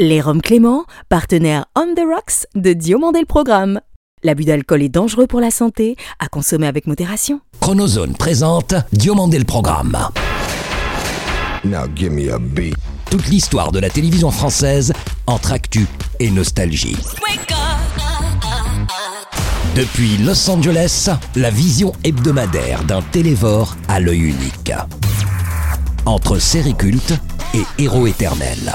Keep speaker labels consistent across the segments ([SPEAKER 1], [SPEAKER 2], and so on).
[SPEAKER 1] Les Roms Clément, partenaire On the Rocks de Diomandé le Programme. L'abus d'alcool est dangereux pour la santé, à consommer avec modération.
[SPEAKER 2] Chronozone présente Diomandé le Programme.
[SPEAKER 3] Now give me a beat.
[SPEAKER 2] Toute l'histoire de la télévision française entre actu et nostalgie. Depuis Los Angeles, la vision hebdomadaire d'un télévore à l'œil unique. Entre série culte et héros éternel.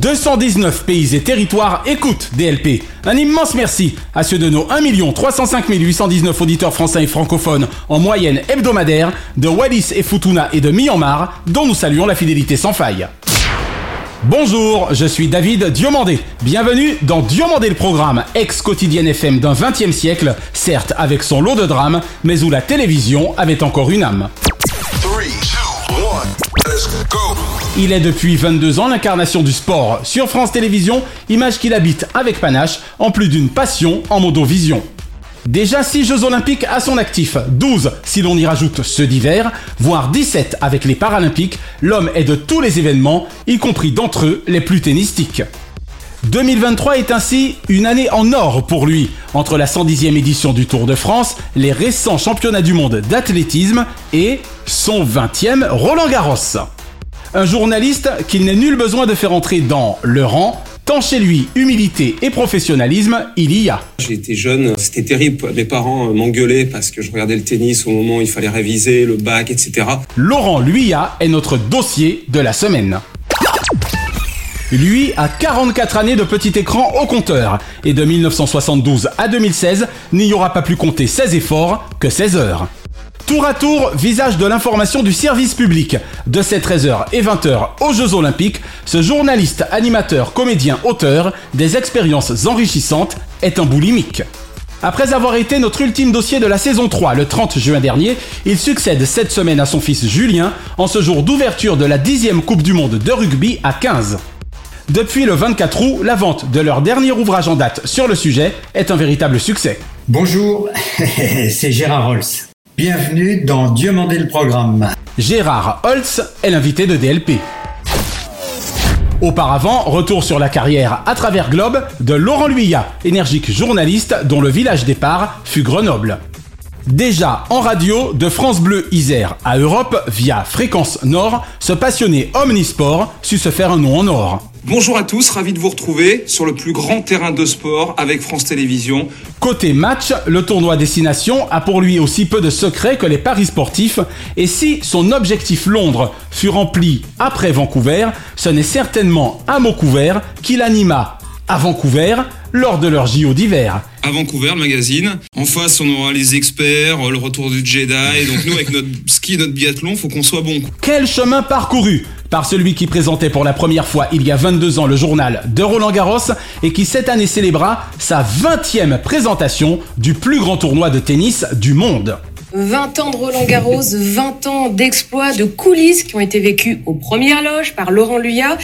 [SPEAKER 4] 219 pays et territoires écoutent DLP. Un immense merci à ceux de nos 1 305 819 auditeurs français et francophones en moyenne hebdomadaire de Wallis et Futuna et de Myanmar, dont nous saluons la fidélité sans faille. Bonjour, je suis David Diomandé. Bienvenue dans Diomandé le programme, ex-quotidienne FM d'un 20e siècle, certes avec son lot de drames, mais où la télévision avait encore une âme. Il est depuis 22 ans l'incarnation du sport sur France Télévisions, image qu'il habite avec panache, en plus d'une passion en modovision. Déjà 6 Jeux Olympiques à son actif, 12 si l'on y rajoute ceux d'hiver, voire 17 avec les Paralympiques, l'homme est de tous les événements, y compris d'entre eux les plus tennistiques. 2023 est ainsi une année en or pour lui, entre la 110e édition du Tour de France, les récents championnats du monde d'athlétisme et son 20e Roland Garros. Un journaliste qu'il n'est nul besoin de faire entrer dans le rang, tant chez lui humilité et professionnalisme il y a.
[SPEAKER 5] J'étais jeune, c'était terrible. Mes parents m'engueulaient parce que je regardais le tennis au moment où il fallait réviser, le bac, etc.
[SPEAKER 4] Laurent Luyat est notre dossier de la semaine. Lui a 44 années de petit écran au compteur. Et de 1972 à 2016, n'y aura pas plus compté 16 efforts que 16 heures. Tour à tour, visage de l'information du service public. De ces 13h et 20h aux Jeux Olympiques, ce journaliste, animateur, comédien, auteur, des expériences enrichissantes, est un boulimique. Après avoir été notre ultime dossier de la saison 3 le 30 juin dernier, il succède cette semaine à son fils Julien en ce jour d'ouverture de la 10e Coupe du Monde de rugby à 15. Depuis le 24 août, la vente de leur dernier ouvrage en date sur le sujet est un véritable succès.
[SPEAKER 6] Bonjour, c'est Gérard Holz. Bienvenue dans Dieu le programme.
[SPEAKER 4] Gérard Holtz est l'invité de DLP. Auparavant, retour sur la carrière à travers Globe de Laurent Luyat, énergique journaliste dont le village départ fut Grenoble. Déjà en radio, de France Bleu Isère à Europe, via Fréquence Nord, ce passionné omnisport sut se faire un nom en or.
[SPEAKER 5] Bonjour à tous, ravi de vous retrouver sur le plus grand terrain de sport avec France Télévisions.
[SPEAKER 4] Côté match, le tournoi Destination a pour lui aussi peu de secrets que les paris sportifs, et si son objectif Londres fut rempli après Vancouver, ce n'est certainement à Vancouver qu'il anima à Vancouver lors de leur JO d'hiver.
[SPEAKER 5] À Vancouver, le magazine. En face, on aura les experts, le retour du Jedi. Donc nous, avec notre ski, notre biathlon, faut qu'on soit bon.
[SPEAKER 4] Quel chemin parcouru par celui qui présentait pour la première fois il y a 22 ans le journal de Roland Garros et qui cette année célébra sa 20e présentation du plus grand tournoi de tennis du monde.
[SPEAKER 7] 20 ans de Roland Garros, 20 ans d'exploits, de coulisses qui ont été vécus aux premières loges par Laurent Luyat.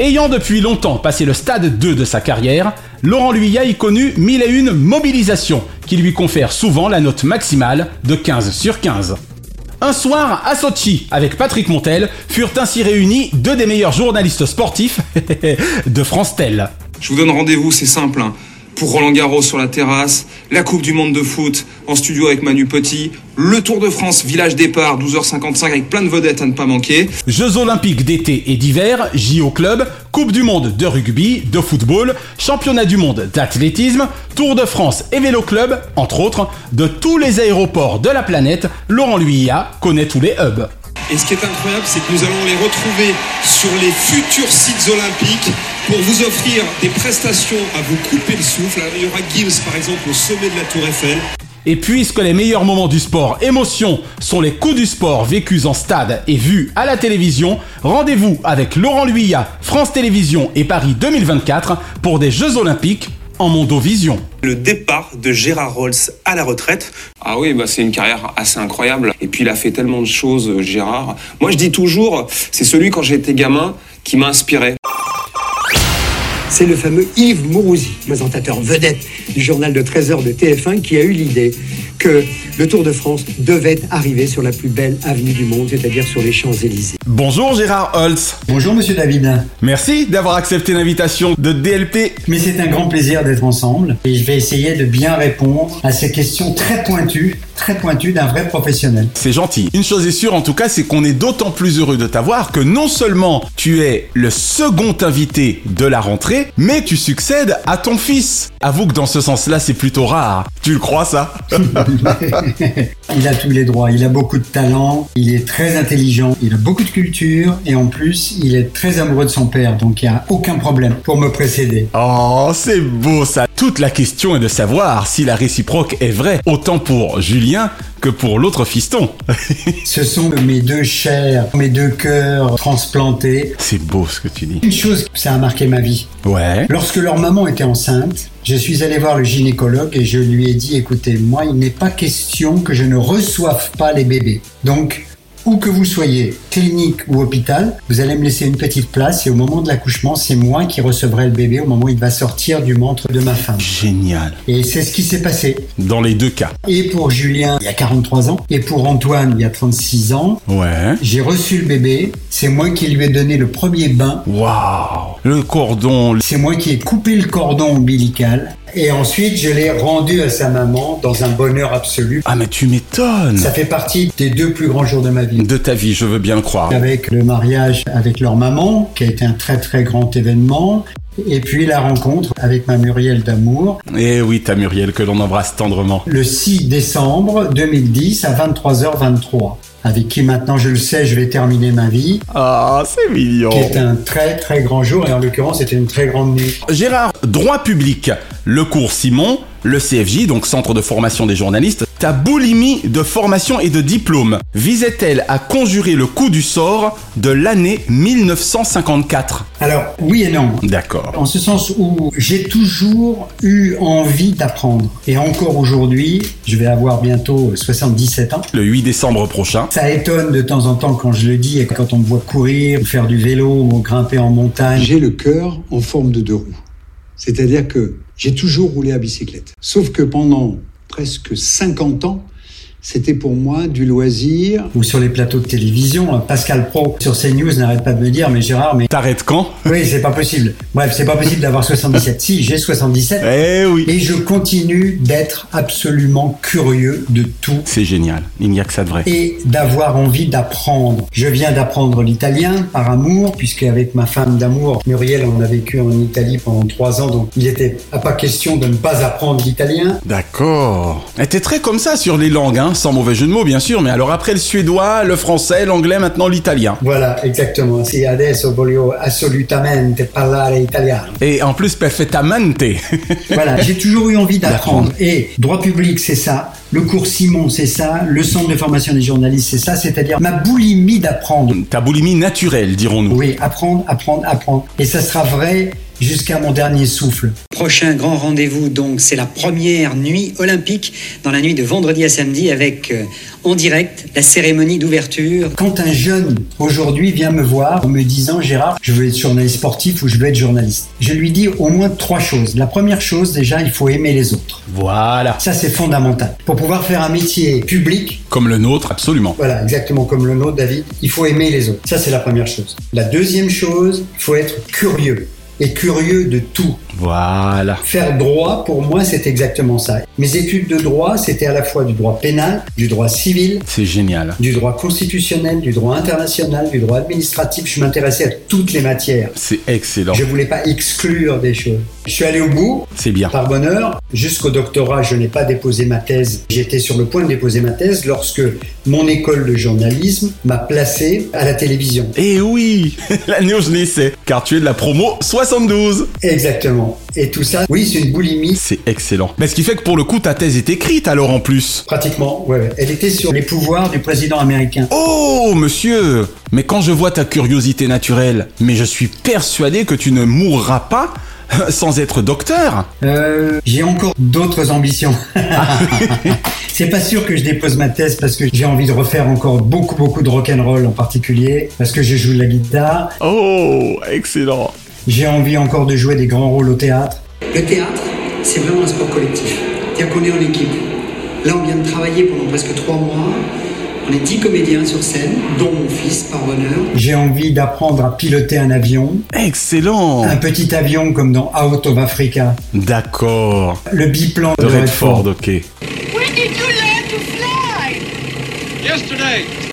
[SPEAKER 4] Ayant depuis longtemps passé le stade 2 de sa carrière, Laurent Luyat y connut mille et une mobilisations qui lui confèrent souvent la note maximale de 15 sur 15. Un soir, à Sochi, avec Patrick Montel, furent ainsi réunis deux des meilleurs journalistes sportifs de France Tel.
[SPEAKER 5] Je vous donne rendez-vous, c'est simple. hein. Pour Roland Garros sur la terrasse, la Coupe du Monde de foot en studio avec Manu Petit, le Tour de France village départ 12h55 avec plein de vedettes à ne pas manquer.
[SPEAKER 4] Jeux olympiques d'été et d'hiver, JO Club, Coupe du monde de rugby, de football, Championnat du monde d'athlétisme, Tour de France et Vélo Club, entre autres, de tous les aéroports de la planète, Laurent Luyat connaît tous les hubs.
[SPEAKER 5] Et ce qui est incroyable, c'est que nous allons les retrouver sur les futurs sites olympiques pour vous offrir des prestations à vous couper le souffle. Il y aura Gibbs, par exemple, au sommet de la Tour Eiffel.
[SPEAKER 4] Et puisque les meilleurs moments du sport émotion sont les coups du sport vécus en stade et vus à la télévision, rendez-vous avec Laurent Luyat, France Télévisions et Paris 2024 pour des Jeux Olympiques en Mondovision.
[SPEAKER 8] Le départ de Gérard Rolls à la retraite.
[SPEAKER 5] Ah oui, bah c'est une carrière assez incroyable. Et puis il a fait tellement de choses, euh, Gérard. Moi je dis toujours, c'est celui quand j'étais gamin qui m'a inspiré.
[SPEAKER 9] C'est le fameux Yves Mourouzi, présentateur vedette du journal de 13h de TF1, qui a eu l'idée que le Tour de France devait arriver sur la plus belle avenue du monde, c'est-à-dire sur les Champs-Élysées.
[SPEAKER 4] Bonjour Gérard Holtz.
[SPEAKER 6] Bonjour Monsieur David.
[SPEAKER 4] Merci d'avoir accepté l'invitation de DLP.
[SPEAKER 6] Mais c'est un grand plaisir d'être ensemble et je vais essayer de bien répondre à ces questions très pointues, très pointues d'un vrai professionnel.
[SPEAKER 4] C'est gentil. Une chose est sûre en tout cas, c'est qu'on est d'autant plus heureux de t'avoir que non seulement tu es le second invité de la rentrée, mais tu succèdes à ton fils. Avoue que dans ce sens-là, c'est plutôt rare. Tu le crois ça?
[SPEAKER 6] Il a tous les droits, il a beaucoup de talent, il est très intelligent, il a beaucoup de culture et en plus il est très amoureux de son père, donc il n'y a aucun problème pour me précéder.
[SPEAKER 4] Oh, c'est beau ça. Toute la question est de savoir si la réciproque est vraie, autant pour Julien que pour l'autre fiston.
[SPEAKER 6] Ce sont mes deux chairs, mes deux cœurs transplantés.
[SPEAKER 4] C'est beau ce que tu dis.
[SPEAKER 6] Une chose, ça a marqué ma vie.
[SPEAKER 4] Ouais.
[SPEAKER 6] Lorsque leur maman était enceinte, je suis allé voir le gynécologue et je lui ai dit, écoutez, moi, il n'est pas question que je ne reçoive pas les bébés. Donc, où que vous soyez, clinique ou hôpital, vous allez me laisser une petite place et au moment de l'accouchement, c'est moi qui recevrai le bébé au moment où il va sortir du ventre de ma femme.
[SPEAKER 4] Génial.
[SPEAKER 6] Et c'est ce qui s'est passé.
[SPEAKER 4] Dans les deux cas.
[SPEAKER 6] Et pour Julien, il y a 43 ans, et pour Antoine, il y a 36 ans.
[SPEAKER 4] Ouais.
[SPEAKER 6] J'ai reçu le bébé, c'est moi qui lui ai donné le premier bain.
[SPEAKER 4] Waouh. Le cordon.
[SPEAKER 6] C'est moi qui ai coupé le cordon ombilical. Et ensuite, je l'ai rendu à sa maman dans un bonheur absolu.
[SPEAKER 4] Ah mais tu m'étonnes.
[SPEAKER 6] Ça fait partie des deux plus grands jours de ma vie.
[SPEAKER 4] De ta vie, je veux bien le croire.
[SPEAKER 6] Avec le mariage avec leur maman, qui a été un très très grand événement. Et puis la rencontre avec ma Muriel d'amour.
[SPEAKER 4] Eh oui, ta Muriel que l'on embrasse tendrement.
[SPEAKER 6] Le 6 décembre 2010 à 23h23 avec qui maintenant je le sais, je vais terminer ma vie.
[SPEAKER 4] Ah, c'est mignon.
[SPEAKER 6] Qui est un très très grand jour et en l'occurrence c'était une très grande nuit.
[SPEAKER 4] Gérard, droit public, le cours Simon, le CFJ, donc Centre de formation des journalistes, ta boulimie de formation et de diplôme visait-elle à conjurer le coup du sort de l'année 1954
[SPEAKER 6] Alors, oui et non.
[SPEAKER 4] D'accord.
[SPEAKER 6] En ce sens où j'ai toujours eu envie d'apprendre. Et encore aujourd'hui, je vais avoir bientôt 77 ans.
[SPEAKER 4] Le 8 décembre prochain.
[SPEAKER 6] Ça étonne de temps en temps quand je le dis et quand on me voit courir, faire du vélo ou grimper en montagne.
[SPEAKER 9] J'ai le cœur en forme de deux roues. C'est-à-dire que j'ai toujours roulé à bicyclette. Sauf que pendant presque 50 ans, c'était pour moi du loisir.
[SPEAKER 6] Ou sur les plateaux de télévision, Pascal Pro sur CNews n'arrête pas de me dire mais Gérard, mais
[SPEAKER 4] t'arrêtes quand?
[SPEAKER 6] Oui, c'est pas possible. Bref, c'est pas possible d'avoir 77. si, j'ai 77.
[SPEAKER 4] Eh oui.
[SPEAKER 6] Et je continue d'être absolument curieux de tout.
[SPEAKER 4] C'est génial. Il n'y a que ça de vrai.
[SPEAKER 6] Et d'avoir envie d'apprendre. Je viens d'apprendre l'italien par amour, puisque avec ma femme d'amour, Muriel, on a vécu en Italie pendant trois ans, donc il était pas question de ne pas apprendre l'italien.
[SPEAKER 4] D'accord. Elle était très comme ça sur les langues, hein sans mauvais jeu de mots bien sûr, mais alors après le suédois, le français, l'anglais, maintenant l'italien.
[SPEAKER 6] Voilà, exactement. Si adesso voglio assolutamente parlare italiano.
[SPEAKER 4] Et en plus perfettamente.
[SPEAKER 6] voilà, j'ai toujours eu envie d'apprendre. Et droit public, c'est ça. Le cours Simon, c'est ça. Le centre de formation des journalistes, c'est ça. C'est-à-dire ma boulimie d'apprendre.
[SPEAKER 4] Ta boulimie naturelle, dirons-nous.
[SPEAKER 6] Oui, apprendre, apprendre, apprendre. Et ça sera vrai jusqu'à mon dernier souffle.
[SPEAKER 10] Prochain grand rendez-vous, donc, c'est la première nuit olympique dans la nuit de vendredi à samedi avec euh, en direct la cérémonie d'ouverture.
[SPEAKER 6] Quand un jeune aujourd'hui vient me voir en me disant Gérard, je veux être journaliste sportif ou je veux être journaliste, je lui dis au moins trois choses. La première chose, déjà, il faut aimer les autres.
[SPEAKER 4] Voilà.
[SPEAKER 6] Ça, c'est fondamental. Pour pouvoir faire un métier public.
[SPEAKER 4] Comme le nôtre, absolument.
[SPEAKER 6] Voilà, exactement comme le nôtre, David. Il faut aimer les autres. Ça, c'est la première chose. La deuxième chose, il faut être curieux et curieux de tout.
[SPEAKER 4] Voilà.
[SPEAKER 6] Faire droit, pour moi, c'est exactement ça. Mes études de droit, c'était à la fois du droit pénal, du droit civil.
[SPEAKER 4] C'est génial.
[SPEAKER 6] Du droit constitutionnel, du droit international, du droit administratif. Je m'intéressais à toutes les matières.
[SPEAKER 4] C'est excellent.
[SPEAKER 6] Je voulais pas exclure des choses. Je suis allé au bout.
[SPEAKER 4] C'est bien.
[SPEAKER 6] Par bonheur. Jusqu'au doctorat, je n'ai pas déposé ma thèse. J'étais sur le point de déposer ma thèse lorsque mon école de journalisme m'a placé à la télévision.
[SPEAKER 4] Eh oui, l'année où je naissais, car tu es de la promo 72.
[SPEAKER 6] Exactement. Et tout ça, oui, c'est une boulimie.
[SPEAKER 4] C'est excellent. Mais ce qui fait que pour le coup, ta thèse est écrite alors en plus.
[SPEAKER 6] Pratiquement, ouais. Elle était sur les pouvoirs du président américain.
[SPEAKER 4] Oh, monsieur Mais quand je vois ta curiosité naturelle, mais je suis persuadé que tu ne mourras pas Sans être docteur
[SPEAKER 6] Euh, j'ai encore d'autres ambitions. c'est pas sûr que je dépose ma thèse parce que j'ai envie de refaire encore beaucoup beaucoup de rock'n'roll en particulier parce que je joue de la guitare.
[SPEAKER 4] Oh, excellent.
[SPEAKER 6] J'ai envie encore de jouer des grands rôles au théâtre.
[SPEAKER 9] Le théâtre, c'est vraiment un sport collectif. C'est-à-dire qu'on est en équipe. Là, on vient de travailler pendant presque trois mois. On est dix comédiens sur scène, dont mon fils, par bonheur.
[SPEAKER 6] J'ai envie d'apprendre à piloter un avion.
[SPEAKER 4] Excellent.
[SPEAKER 6] Un petit avion comme dans Out of Africa.
[SPEAKER 4] D'accord.
[SPEAKER 6] Le biplan de,
[SPEAKER 4] De Redford, ok.
[SPEAKER 11] When did you learn to fly? Yesterday.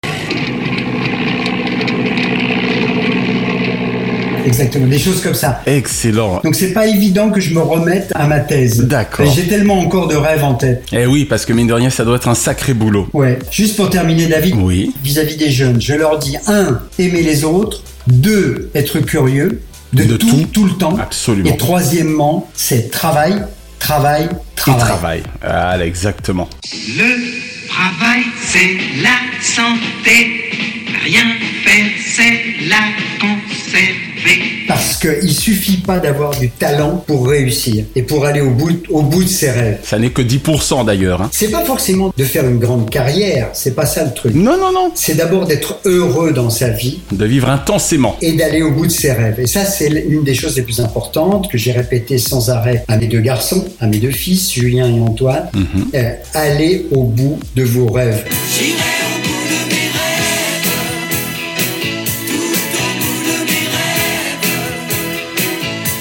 [SPEAKER 6] Exactement, des choses comme ça.
[SPEAKER 4] Excellent.
[SPEAKER 6] Donc c'est pas évident que je me remette à ma thèse.
[SPEAKER 4] D'accord.
[SPEAKER 6] J'ai tellement encore de rêves en tête.
[SPEAKER 4] Eh oui, parce que mine de rien, ça doit être un sacré boulot.
[SPEAKER 6] Ouais. Juste pour terminer, David.
[SPEAKER 4] Oui.
[SPEAKER 6] Vis-à-vis des jeunes, je leur dis un, aimer les autres. Deux, être curieux de,
[SPEAKER 4] De
[SPEAKER 6] tout,
[SPEAKER 4] tout.
[SPEAKER 6] tout le temps.
[SPEAKER 4] Absolument.
[SPEAKER 6] Et troisièmement, c'est travail, travail,
[SPEAKER 4] Et
[SPEAKER 6] travail.
[SPEAKER 4] travail. Ah, exactement.
[SPEAKER 12] Le travail, c'est la santé. Rien faire, c'est la conserver.
[SPEAKER 6] Parce qu'il suffit pas d'avoir du talent pour réussir et pour aller au bout, au bout de ses rêves.
[SPEAKER 4] Ça n'est que 10% d'ailleurs. hein.
[SPEAKER 6] C'est pas forcément de faire une grande carrière, c'est pas ça le truc.
[SPEAKER 4] Non, non, non.
[SPEAKER 6] C'est d'abord d'être heureux dans sa vie
[SPEAKER 4] De vivre intensément.
[SPEAKER 6] et d'aller au bout de ses rêves. Et ça, c'est l'une des choses les plus importantes que j'ai répétées sans arrêt à mes deux garçons, à mes deux fils, Julien et Antoine. Euh, allez au bout de vos rêves.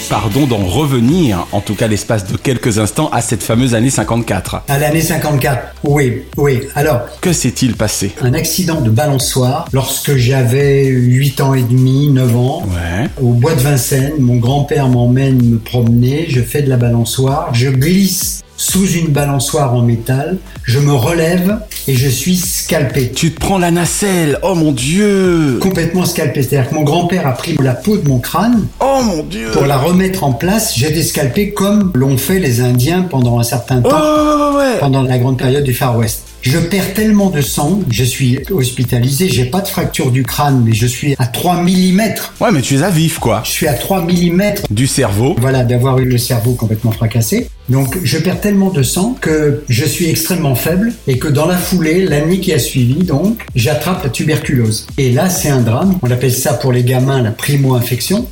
[SPEAKER 4] Pardon d'en revenir, en tout cas l'espace de quelques instants, à cette fameuse année 54.
[SPEAKER 6] À l'année 54, oui, oui. Alors,
[SPEAKER 4] Que s'est-il passé?
[SPEAKER 6] un accident de balançoire lorsque j'avais 8 ans et demi, 9 ans.
[SPEAKER 4] Ouais.
[SPEAKER 6] Au bois de Vincennes, mon grand-père m'emmène me promener, je fais de la balançoire, je glisse sous une balançoire en métal, je me relève et je suis scalpé.
[SPEAKER 4] Tu te prends la nacelle, oh mon dieu
[SPEAKER 6] Complètement scalpé. C'est-à-dire que mon grand-père a pris la peau de mon crâne
[SPEAKER 4] Oh mon dieu
[SPEAKER 6] pour la remettre en place. J'ai été scalpé comme l'ont fait les Indiens pendant un certain
[SPEAKER 4] Oh
[SPEAKER 6] temps,
[SPEAKER 4] ouais, ouais, ouais.
[SPEAKER 6] pendant la grande période du Far West. Je perds tellement de sang, je suis hospitalisé, j'ai pas de fracture du crâne, mais je suis à 3 mm.
[SPEAKER 4] Ouais, mais tu es à vif quoi.
[SPEAKER 6] Je suis à 3 mm
[SPEAKER 4] Du cerveau.
[SPEAKER 6] voilà, d'avoir eu le cerveau complètement fracassé. Donc, je perds tellement de sang que je suis extrêmement faible et que dans la foulée, l'année qui a suivi, donc, j'attrape la tuberculose. Et là, c'est un drame. On appelle ça pour les gamins la primo-infection.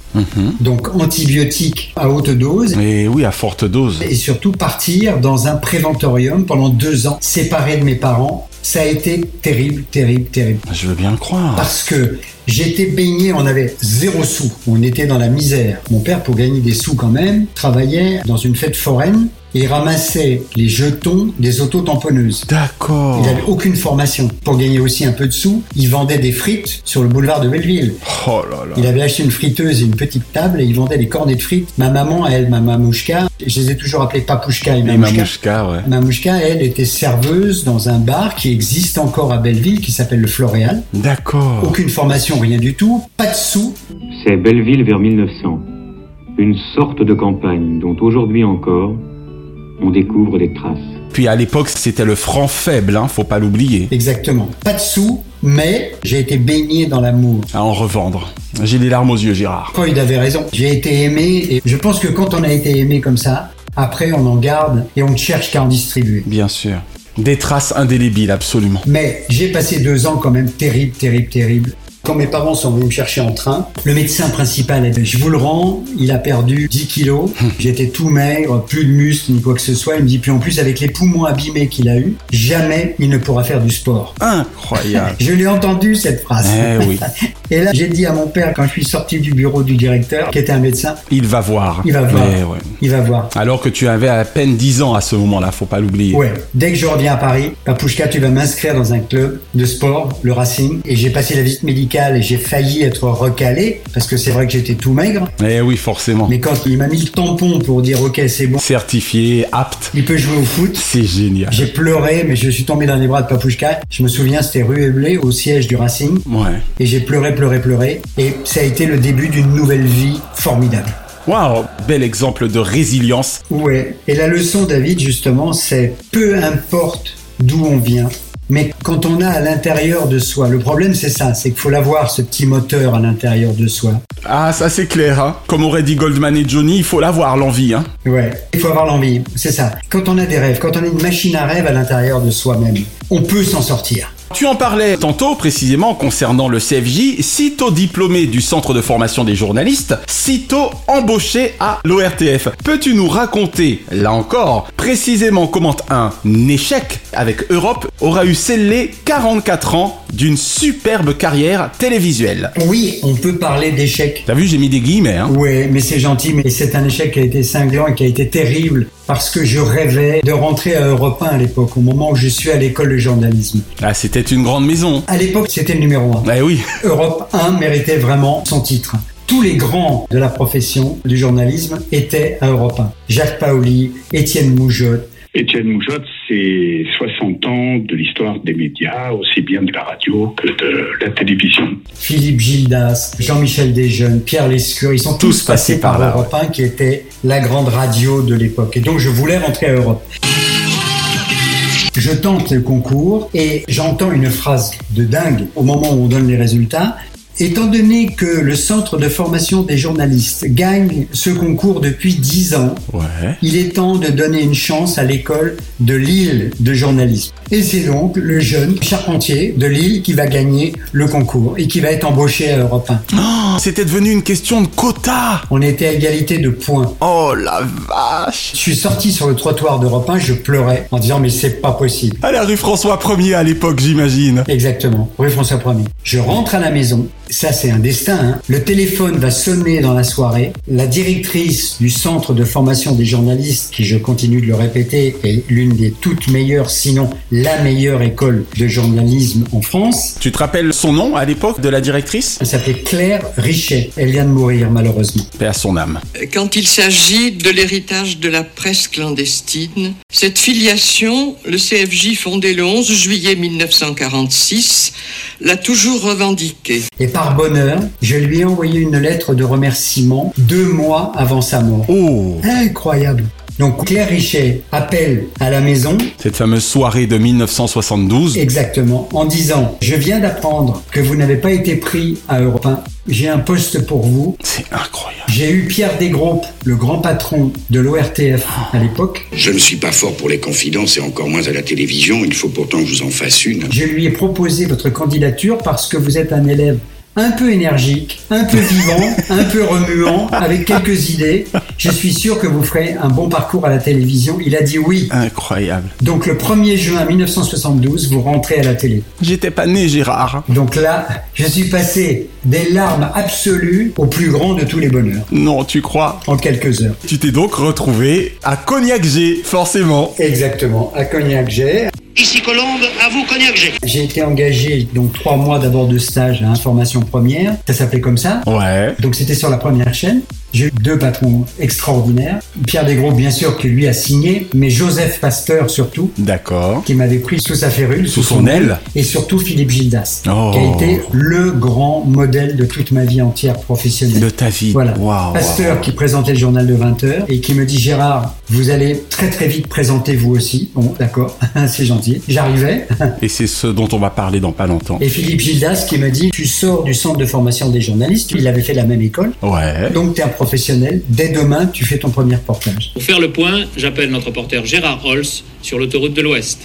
[SPEAKER 6] Donc, antibiotiques à haute dose.
[SPEAKER 4] Et oui, à forte dose.
[SPEAKER 6] Et surtout partir dans un préventorium pendant deux ans, séparé de mes parents. Ça a été terrible, terrible, terrible.
[SPEAKER 4] Je veux bien le croire.
[SPEAKER 6] Parce que j'étais baigné, on avait zéro sou. On était dans la misère. Mon père, pour gagner des sous quand même, travaillait dans une fête foraine et ramassait les jetons des autotamponneuses.
[SPEAKER 4] D'accord.
[SPEAKER 6] Il n'avait aucune formation. Pour gagner aussi un peu de sous, il vendait des frites sur le boulevard de Belleville.
[SPEAKER 4] Oh là là.
[SPEAKER 6] Il avait acheté une friteuse et une petite table et il vendait des cornets de frites. Ma maman, elle, ma mamouchka, je les ai toujours appelés Papouchka et
[SPEAKER 4] Et
[SPEAKER 6] Mamouchka.
[SPEAKER 4] Mamouchka, ouais.
[SPEAKER 6] Mamouchka, elle, était serveuse dans un bar qui existe encore à Belleville, qui s'appelle le Floréal.
[SPEAKER 4] D'accord.
[SPEAKER 6] Aucune formation, rien du tout, pas de sous.
[SPEAKER 13] C'est Belleville vers 1900. Une sorte de campagne dont aujourd'hui encore on découvre des traces.
[SPEAKER 4] Puis à l'époque, c'était le franc faible, hein, faut pas l'oublier.
[SPEAKER 6] Exactement. Pas de sous, mais j'ai été baigné dans l'amour.
[SPEAKER 4] À en revendre. J'ai les larmes aux yeux, Gérard.
[SPEAKER 6] Freud avait raison. J'ai été aimé et je pense que quand on a été aimé comme ça, après on en garde et on ne cherche qu'à en distribuer.
[SPEAKER 4] Bien sûr. Des traces indélébiles, absolument.
[SPEAKER 6] Mais j'ai passé deux ans quand même terrible, terrible, terrible. Quand mes parents sont venus me chercher en train, le médecin principal a dit Je vous le rends, il a perdu 10 kilos. J'étais tout maigre, plus de muscles ni quoi que ce soit. Il me dit Puis en plus, avec les poumons abîmés qu'il a eu, jamais il ne pourra faire du sport.
[SPEAKER 4] Incroyable.
[SPEAKER 6] Je l'ai entendu cette phrase.
[SPEAKER 4] Eh oui.
[SPEAKER 6] Et là, j'ai dit à mon père, quand je suis sorti du bureau du directeur, qui était un médecin,
[SPEAKER 4] Il va voir.
[SPEAKER 6] il va voir.
[SPEAKER 4] Mais ouais.
[SPEAKER 6] Il va voir.
[SPEAKER 4] Alors que tu avais à peine 10 ans à ce moment-là, faut pas l'oublier.
[SPEAKER 6] Ouais, dès que je reviens à Paris, Papouchka, tu vas m'inscrire dans un club de sport, le Racing. Et j'ai passé la visite médicale et j'ai failli être recalé, parce que c'est vrai que j'étais tout maigre.
[SPEAKER 4] Eh oui, forcément.
[SPEAKER 6] Mais quand il m'a mis le tampon pour dire ok, c'est bon,
[SPEAKER 4] Certifié, apte.
[SPEAKER 6] il peut jouer au foot,
[SPEAKER 4] C'est génial.
[SPEAKER 6] j'ai pleuré, mais je suis tombé dans les bras de Papouchka. Je me souviens, c'était rue Eblé, au siège du Racing.
[SPEAKER 4] Ouais.
[SPEAKER 6] Et j'ai pleuré, pleuré, pleuré. Et ça a été le début d'une nouvelle vie formidable.
[SPEAKER 4] Waouh, bel exemple de résilience.
[SPEAKER 6] Ouais. Et la leçon, David, justement, c'est peu importe d'où on vient, Mais quand on a à l'intérieur de soi, le problème c'est ça, c'est qu'il faut l'avoir, ce petit moteur à l'intérieur de soi.
[SPEAKER 4] Ah, ça c'est clair, hein. Comme aurait dit Goldman et Johnny, il faut l'avoir, l'envie, hein.
[SPEAKER 6] Ouais, il faut avoir l'envie, c'est ça. Quand on a des rêves, quand on a une machine à rêve à l'intérieur de soi-même, on peut s'en sortir.
[SPEAKER 4] Tu en parlais tantôt précisément concernant le CFJ, sitôt diplômé du Centre de formation des journalistes, sitôt embauché à l'ORTF. Peux-tu nous raconter, là encore, précisément comment un échec avec Europe aura eu scellé 44 ans d'une superbe carrière télévisuelle
[SPEAKER 6] Oui, on peut parler d'échec.
[SPEAKER 4] T'as vu, j'ai mis des guillemets, hein
[SPEAKER 6] Ouais, mais c'est gentil, mais c'est un échec qui a été cinglant et qui a été terrible parce que je rêvais de rentrer à Europe 1 à l'époque, au moment où je suis à l'école de journalisme.
[SPEAKER 4] Ah, c'était une grande maison.
[SPEAKER 6] À l'époque, c'était le numéro 1.
[SPEAKER 4] Eh oui.
[SPEAKER 6] Europe 1 méritait vraiment son titre. Tous les grands de la profession du journalisme étaient à Europe 1. Jacques Paoli, Étienne Moujotte,
[SPEAKER 14] Étienne Moujotte, c'est 60 ans de l'histoire des médias, aussi bien de la radio que de la télévision.
[SPEAKER 6] Philippe Gildas, Jean-Michel Desjeunes, Pierre Lescure, ils sont tous, passés par, Europe 1 qui était la grande radio de l'époque. Et donc je voulais rentrer à Europe. Je tente le concours et j'entends une phrase de dingue au moment où on donne les résultats. Étant donné que le Centre de formation des journalistes gagne ce concours depuis 10 ans,
[SPEAKER 4] Ouais.
[SPEAKER 6] il est temps de donner une chance à l'école de Lille de journalisme. Et c'est donc le jeune charpentier de Lille qui va gagner le concours et qui va être embauché à Europe 1.
[SPEAKER 4] Oh, c'était devenu une question de quota.
[SPEAKER 6] On était à égalité de points.
[SPEAKER 4] Oh la vache.
[SPEAKER 6] Je suis sorti sur le trottoir d'Europe 1, je pleurais en disant mais c'est pas possible.
[SPEAKER 4] À la rue François 1er à l'époque, j'imagine.
[SPEAKER 6] Exactement, rue François 1er. Je rentre à la maison, ça c'est un destin. Hein. Le téléphone va sonner dans la soirée. La directrice du centre de formation des journalistes, qui je continue de le répéter, est l'une des toutes meilleures, sinon la meilleure école de journalisme en France.
[SPEAKER 4] Tu te rappelles son nom à l'époque de la directrice?
[SPEAKER 6] Elle s'appelait Claire Richet. Elle vient de mourir malheureusement.
[SPEAKER 4] Paix à son âme.
[SPEAKER 15] Quand il s'agit de l'héritage de la presse clandestine, cette filiation, le CFJ fondé le 11 juillet 1946, l'a toujours revendiquée.
[SPEAKER 6] Et par bonheur, je lui ai envoyé une lettre de remerciement deux mois avant sa mort.
[SPEAKER 4] Oh
[SPEAKER 6] Incroyable. Donc Claire Richet appelle à la maison,
[SPEAKER 4] Cette fameuse soirée de 1972.
[SPEAKER 6] exactement, en disant Je viens d'apprendre que vous n'avez pas été pris à Europe 1. J'ai un poste pour vous.
[SPEAKER 4] C'est incroyable.
[SPEAKER 6] J'ai eu Pierre Desgroupes, le grand patron de l'ORTF à l'époque.
[SPEAKER 16] Je ne suis pas fort pour les confidences et encore moins à la télévision. Il faut pourtant que je vous en fasse une.
[SPEAKER 6] Je lui ai proposé votre candidature parce que vous êtes un élève un peu énergique, un peu vivant, un peu remuant, avec quelques idées. Je suis sûr que vous ferez un bon parcours à la télévision. Il a dit oui.
[SPEAKER 4] Incroyable.
[SPEAKER 6] Donc le 1er juin 1972, vous rentrez à la télé.
[SPEAKER 4] J'étais pas né, Gérard.
[SPEAKER 6] Donc là, je suis passé des larmes absolues au plus grand de tous les bonheurs.
[SPEAKER 4] Non, tu crois?
[SPEAKER 6] En quelques heures.
[SPEAKER 4] Tu t'es donc retrouvé à Cognac G, forcément.
[SPEAKER 6] Exactement, à Cognac-Ger.
[SPEAKER 16] Ici Colombe, à vous Cognac G.
[SPEAKER 6] J'ai été engagé donc trois mois d'abord de stage à Information Première. Ça s'appelait comme ça.
[SPEAKER 4] Ouais.
[SPEAKER 6] Donc c'était sur la première chaîne. J'ai eu deux patrons extraordinaires. Pierre Desgros, bien sûr, qui lui a signé, mais Joseph Pasteur surtout,
[SPEAKER 4] D'accord.
[SPEAKER 6] qui m'avait pris sous sa férule,
[SPEAKER 4] Sous son aile.
[SPEAKER 6] et surtout Philippe Gildas,
[SPEAKER 4] Oh.
[SPEAKER 6] qui a été le grand modèle de toute ma vie entière professionnelle.
[SPEAKER 4] De ta vie.
[SPEAKER 6] Voilà. Pasteur qui présentait le journal de 20 heures et qui me dit Gérard, vous allez très très vite présenter vous aussi. Bon, d'accord, c'est gentil. J'arrivais.
[SPEAKER 4] Et c'est ce dont on va parler dans pas longtemps.
[SPEAKER 6] Et Philippe Gildas qui me dit Tu sors du centre de formation des journalistes, il avait fait la même école,
[SPEAKER 4] Ouais.
[SPEAKER 6] donc tu es un professionnel. Dès demain, tu fais ton premier reportage.
[SPEAKER 17] Pour faire le point, j'appelle notre reporter Gérard Rolls sur l'autoroute de l'Ouest.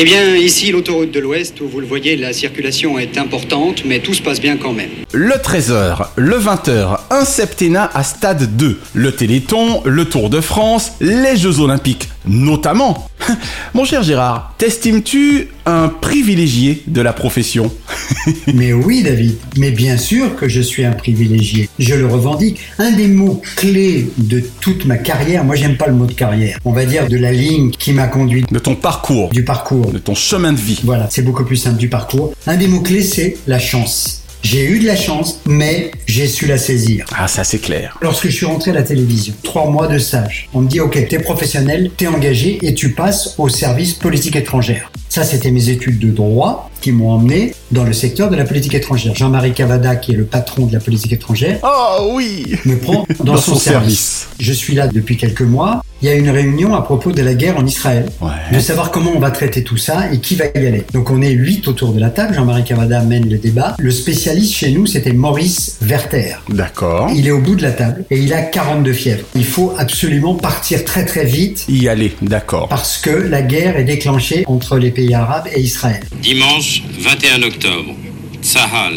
[SPEAKER 10] Eh bien, ici, l'autoroute de l'Ouest, où vous le voyez, la circulation est importante, mais tout se passe bien quand même.
[SPEAKER 4] Le 13h, le 20h, un septennat à stade 2. Le Téléthon, le Tour de France, les Jeux Olympiques, notamment. Mon cher Gérard, t'estimes-tu un privilégié de la profession?
[SPEAKER 6] Mais oui, David, mais bien sûr que je suis un privilégié. Je le revendique. Un des mots clés de toute ma carrière, moi j'aime pas le mot de carrière, on va dire de la ligne qui m'a conduit,
[SPEAKER 4] De ton parcours,
[SPEAKER 6] du parcours.
[SPEAKER 4] de ton chemin de vie.
[SPEAKER 6] Voilà, c'est beaucoup plus simple du parcours. Un des mots clés, c'est la chance. J'ai eu de la chance, mais j'ai su la saisir.
[SPEAKER 4] Ah, ça c'est clair.
[SPEAKER 6] Lorsque je suis rentré à la télévision, trois mois de stage, on me dit ok, t'es professionnel, t'es engagé et tu passes au service politique étrangère. Ça, c'était mes études de droit qui m'ont emmené dans le secteur de la politique étrangère. Jean-Marie Cavada, qui est le patron de la politique étrangère,
[SPEAKER 4] Oh oui
[SPEAKER 6] me prend dans, son, service. Je suis là depuis quelques mois. il y a une réunion à propos de la guerre en Israël, de savoir comment on va traiter tout ça et qui va y aller. Donc on est huit autour de la table, Jean-Marie Cavada mène le débat. Le spécialiste chez nous, c'était Maurice Werther.
[SPEAKER 4] D'accord.
[SPEAKER 6] Il est au bout de la table et il a 42 fièvres. Il faut absolument partir très très vite
[SPEAKER 4] Y aller, d'accord.
[SPEAKER 6] parce que la guerre est déclenchée entre les pays arabes et Israël.
[SPEAKER 18] Dimanche 21 octobre, Tsahal,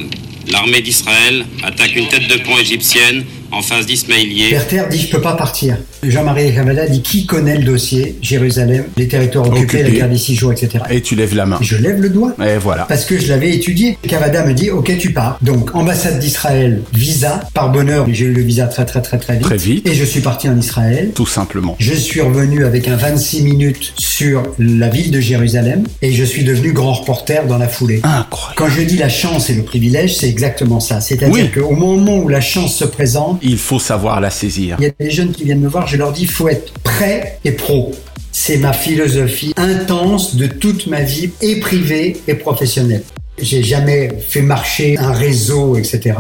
[SPEAKER 18] l'armée d'Israël, attaque une tête de pont égyptienne en face d'Ismaïlier.
[SPEAKER 6] Werther dit je peux pas partir. Jean-Marie Cavada dit qui connaît le dossier Jérusalem, les territoires
[SPEAKER 4] occupés,
[SPEAKER 6] la guerre des six jours, etc.
[SPEAKER 4] Et tu lèves la main.
[SPEAKER 6] Je lève le doigt.
[SPEAKER 4] Et voilà.
[SPEAKER 6] Parce que je l'avais étudié. Cavada me dit, ok, tu pars. Donc, ambassade d'Israël, visa. Par bonheur, j'ai eu le visa très, très, très, très vite.
[SPEAKER 4] Très vite.
[SPEAKER 6] Et je suis parti en Israël.
[SPEAKER 4] Tout simplement.
[SPEAKER 6] Je suis revenu avec un 26 minutes sur la ville de Jérusalem et je suis devenu grand reporter dans la foulée.
[SPEAKER 4] Incroyable.
[SPEAKER 6] Quand je dis la chance et le privilège, c'est exactement ça. C'est-à-dire
[SPEAKER 4] Oui.
[SPEAKER 6] qu'au moment où la chance se présente,
[SPEAKER 4] Il faut savoir la saisir.
[SPEAKER 6] il y a des jeunes qui viennent me voir, je leur dis, il faut être prêt et pro. C'est ma philosophie intense de toute ma vie, et privée et professionnelle. J'ai jamais fait marcher un réseau, etc.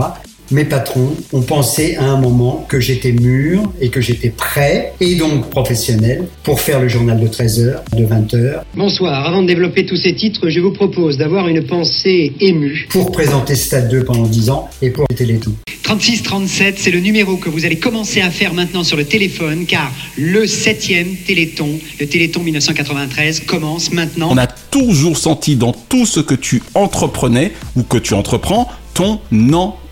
[SPEAKER 6] Mes patrons ont pensé à un moment que j'étais mûr et que j'étais prêt, et donc professionnel, pour faire le journal de 13h, de 20h,
[SPEAKER 9] Bonsoir. Avant de développer tous ces titres, je vous propose d'avoir une pensée émue.
[SPEAKER 6] pour présenter Stade 2 pendant 10 ans et pour les Télétoons.
[SPEAKER 10] 3637, c'est le numéro que vous allez commencer à faire maintenant sur le téléphone, car le septième Téléthon, le Téléthon 1993, commence maintenant.
[SPEAKER 4] On a toujours senti dans tout ce que tu entreprenais ou que tu entreprends ton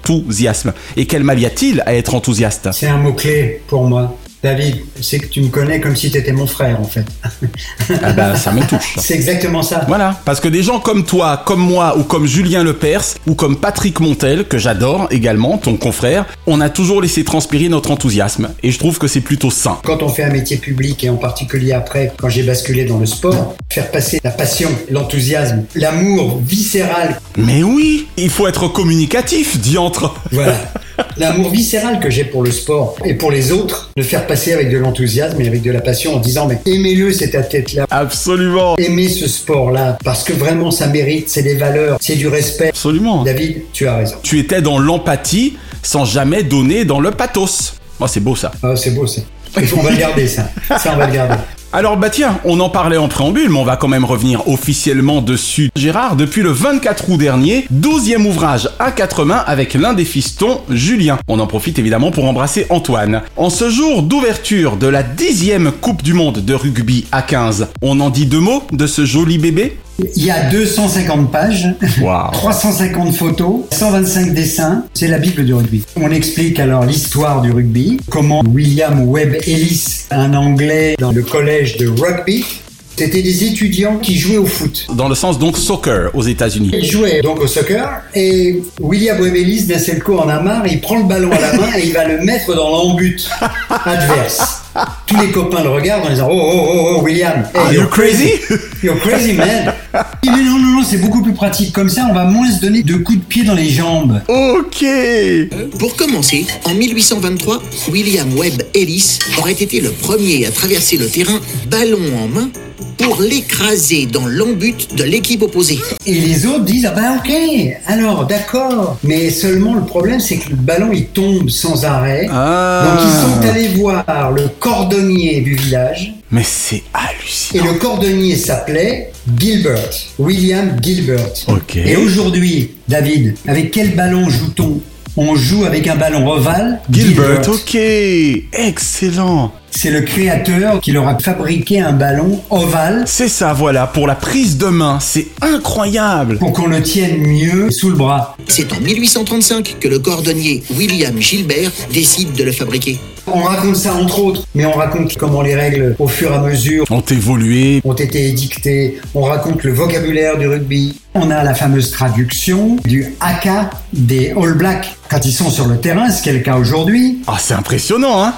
[SPEAKER 4] enthousiasme. Et quel mal y a-t-il à être enthousiaste?
[SPEAKER 6] C'est un mot-clé pour moi. David, c'est que tu me connais comme si tu étais mon frère, en fait.
[SPEAKER 4] Ah ben, ça me touche.
[SPEAKER 6] C'est exactement ça.
[SPEAKER 4] Voilà, parce que des gens comme toi, comme moi, ou comme Julien Lepers, ou comme Patrick Montel, que j'adore également, ton confrère, on a toujours laissé transpirer notre enthousiasme. Et je trouve que c'est plutôt sain.
[SPEAKER 6] Quand on fait un métier public, et en particulier après, quand j'ai basculé dans le sport, faire passer la passion, l'enthousiasme, l'amour viscéral,
[SPEAKER 4] Mais oui, il faut être communicatif, diantre.
[SPEAKER 6] voilà, l'amour viscéral que j'ai pour le sport et pour les autres, le faire passer avec de l'enthousiasme et avec de la passion en disant, mais aimez-le cet athlète-là,
[SPEAKER 4] Absolument.
[SPEAKER 6] aimez ce sport-là, parce que vraiment ça mérite, c'est des valeurs, c'est du respect.
[SPEAKER 4] Absolument.
[SPEAKER 6] David, tu as raison.
[SPEAKER 4] Tu étais dans l'empathie sans jamais donner dans le pathos. Oh, c'est beau ça.
[SPEAKER 6] Ah, c'est beau ça. Il faut- On va le garder ça. Ça, on va le garder.
[SPEAKER 4] Alors bah tiens, on en parlait en préambule, mais on va quand même revenir officiellement dessus. Gérard, depuis le 24 août dernier, 12e ouvrage à quatre mains avec l'un des fistons, Julien. On en profite évidemment pour embrasser Antoine. En ce jour d'ouverture de la 10e Coupe du Monde de rugby à 15, on en dit deux mots de ce joli bébé?
[SPEAKER 6] Il y a 250 pages,
[SPEAKER 4] Waouh
[SPEAKER 6] 350 photos, 125 dessins. C'est la Bible du rugby. On explique alors l'histoire du rugby, comment William Webb Ellis, un Anglais dans le collège de rugby, c'était des étudiants qui jouaient au foot.
[SPEAKER 4] Dans le sens donc soccer aux États-Unis.
[SPEAKER 6] Il jouait donc au soccer et William Webb Ellis d'un seul coup en a marre, il prend le ballon à la main et il va le mettre dans l'embut adverse. Tous les copains le regardent en disant Oh, oh, oh, oh William, hey,
[SPEAKER 4] Are you crazy
[SPEAKER 6] You're crazy man. Il dit mais non, non, non, c'est beaucoup plus pratique. Comme ça, on va moins se donner de coups de pied dans les jambes.
[SPEAKER 4] Ok
[SPEAKER 19] Pour commencer, en 1823, William Webb Ellis aurait été le premier à traverser le terrain ballon en main pour l'écraser dans l'embut de l'équipe opposée.
[SPEAKER 6] Et les autres disent ah bah ok, alors d'accord. Mais seulement le problème c'est que le ballon il tombe sans arrêt.
[SPEAKER 4] Ah.
[SPEAKER 6] Donc ils sont allés voir le cordonnier du village.
[SPEAKER 4] Mais c'est
[SPEAKER 6] Et
[SPEAKER 4] hallucinant.
[SPEAKER 6] le cordonnier s'appelait Gilbert, William Gilbert.
[SPEAKER 4] Ok.
[SPEAKER 6] Et aujourd'hui, David, avec quel ballon joue-t-on? On joue avec un ballon ovale.
[SPEAKER 4] Gilbert, ok Excellent
[SPEAKER 6] C'est le créateur qui leur a fabriqué un ballon ovale
[SPEAKER 4] C'est ça, voilà, pour la prise de main, c'est incroyable
[SPEAKER 6] pour qu'on le tienne mieux sous le bras.
[SPEAKER 19] C'est en 1835 que le cordonnier William Gilbert décide de le fabriquer.
[SPEAKER 6] On raconte ça entre autres, mais on raconte comment les règles, au fur et à mesure,
[SPEAKER 4] Ont évolué.
[SPEAKER 6] ont été édictées. On raconte le vocabulaire du rugby. On a la fameuse traduction du haka des All Blacks quand ils sont sur le terrain, ce qui est le cas aujourd'hui.
[SPEAKER 4] Ah, c'est impressionnant, hein?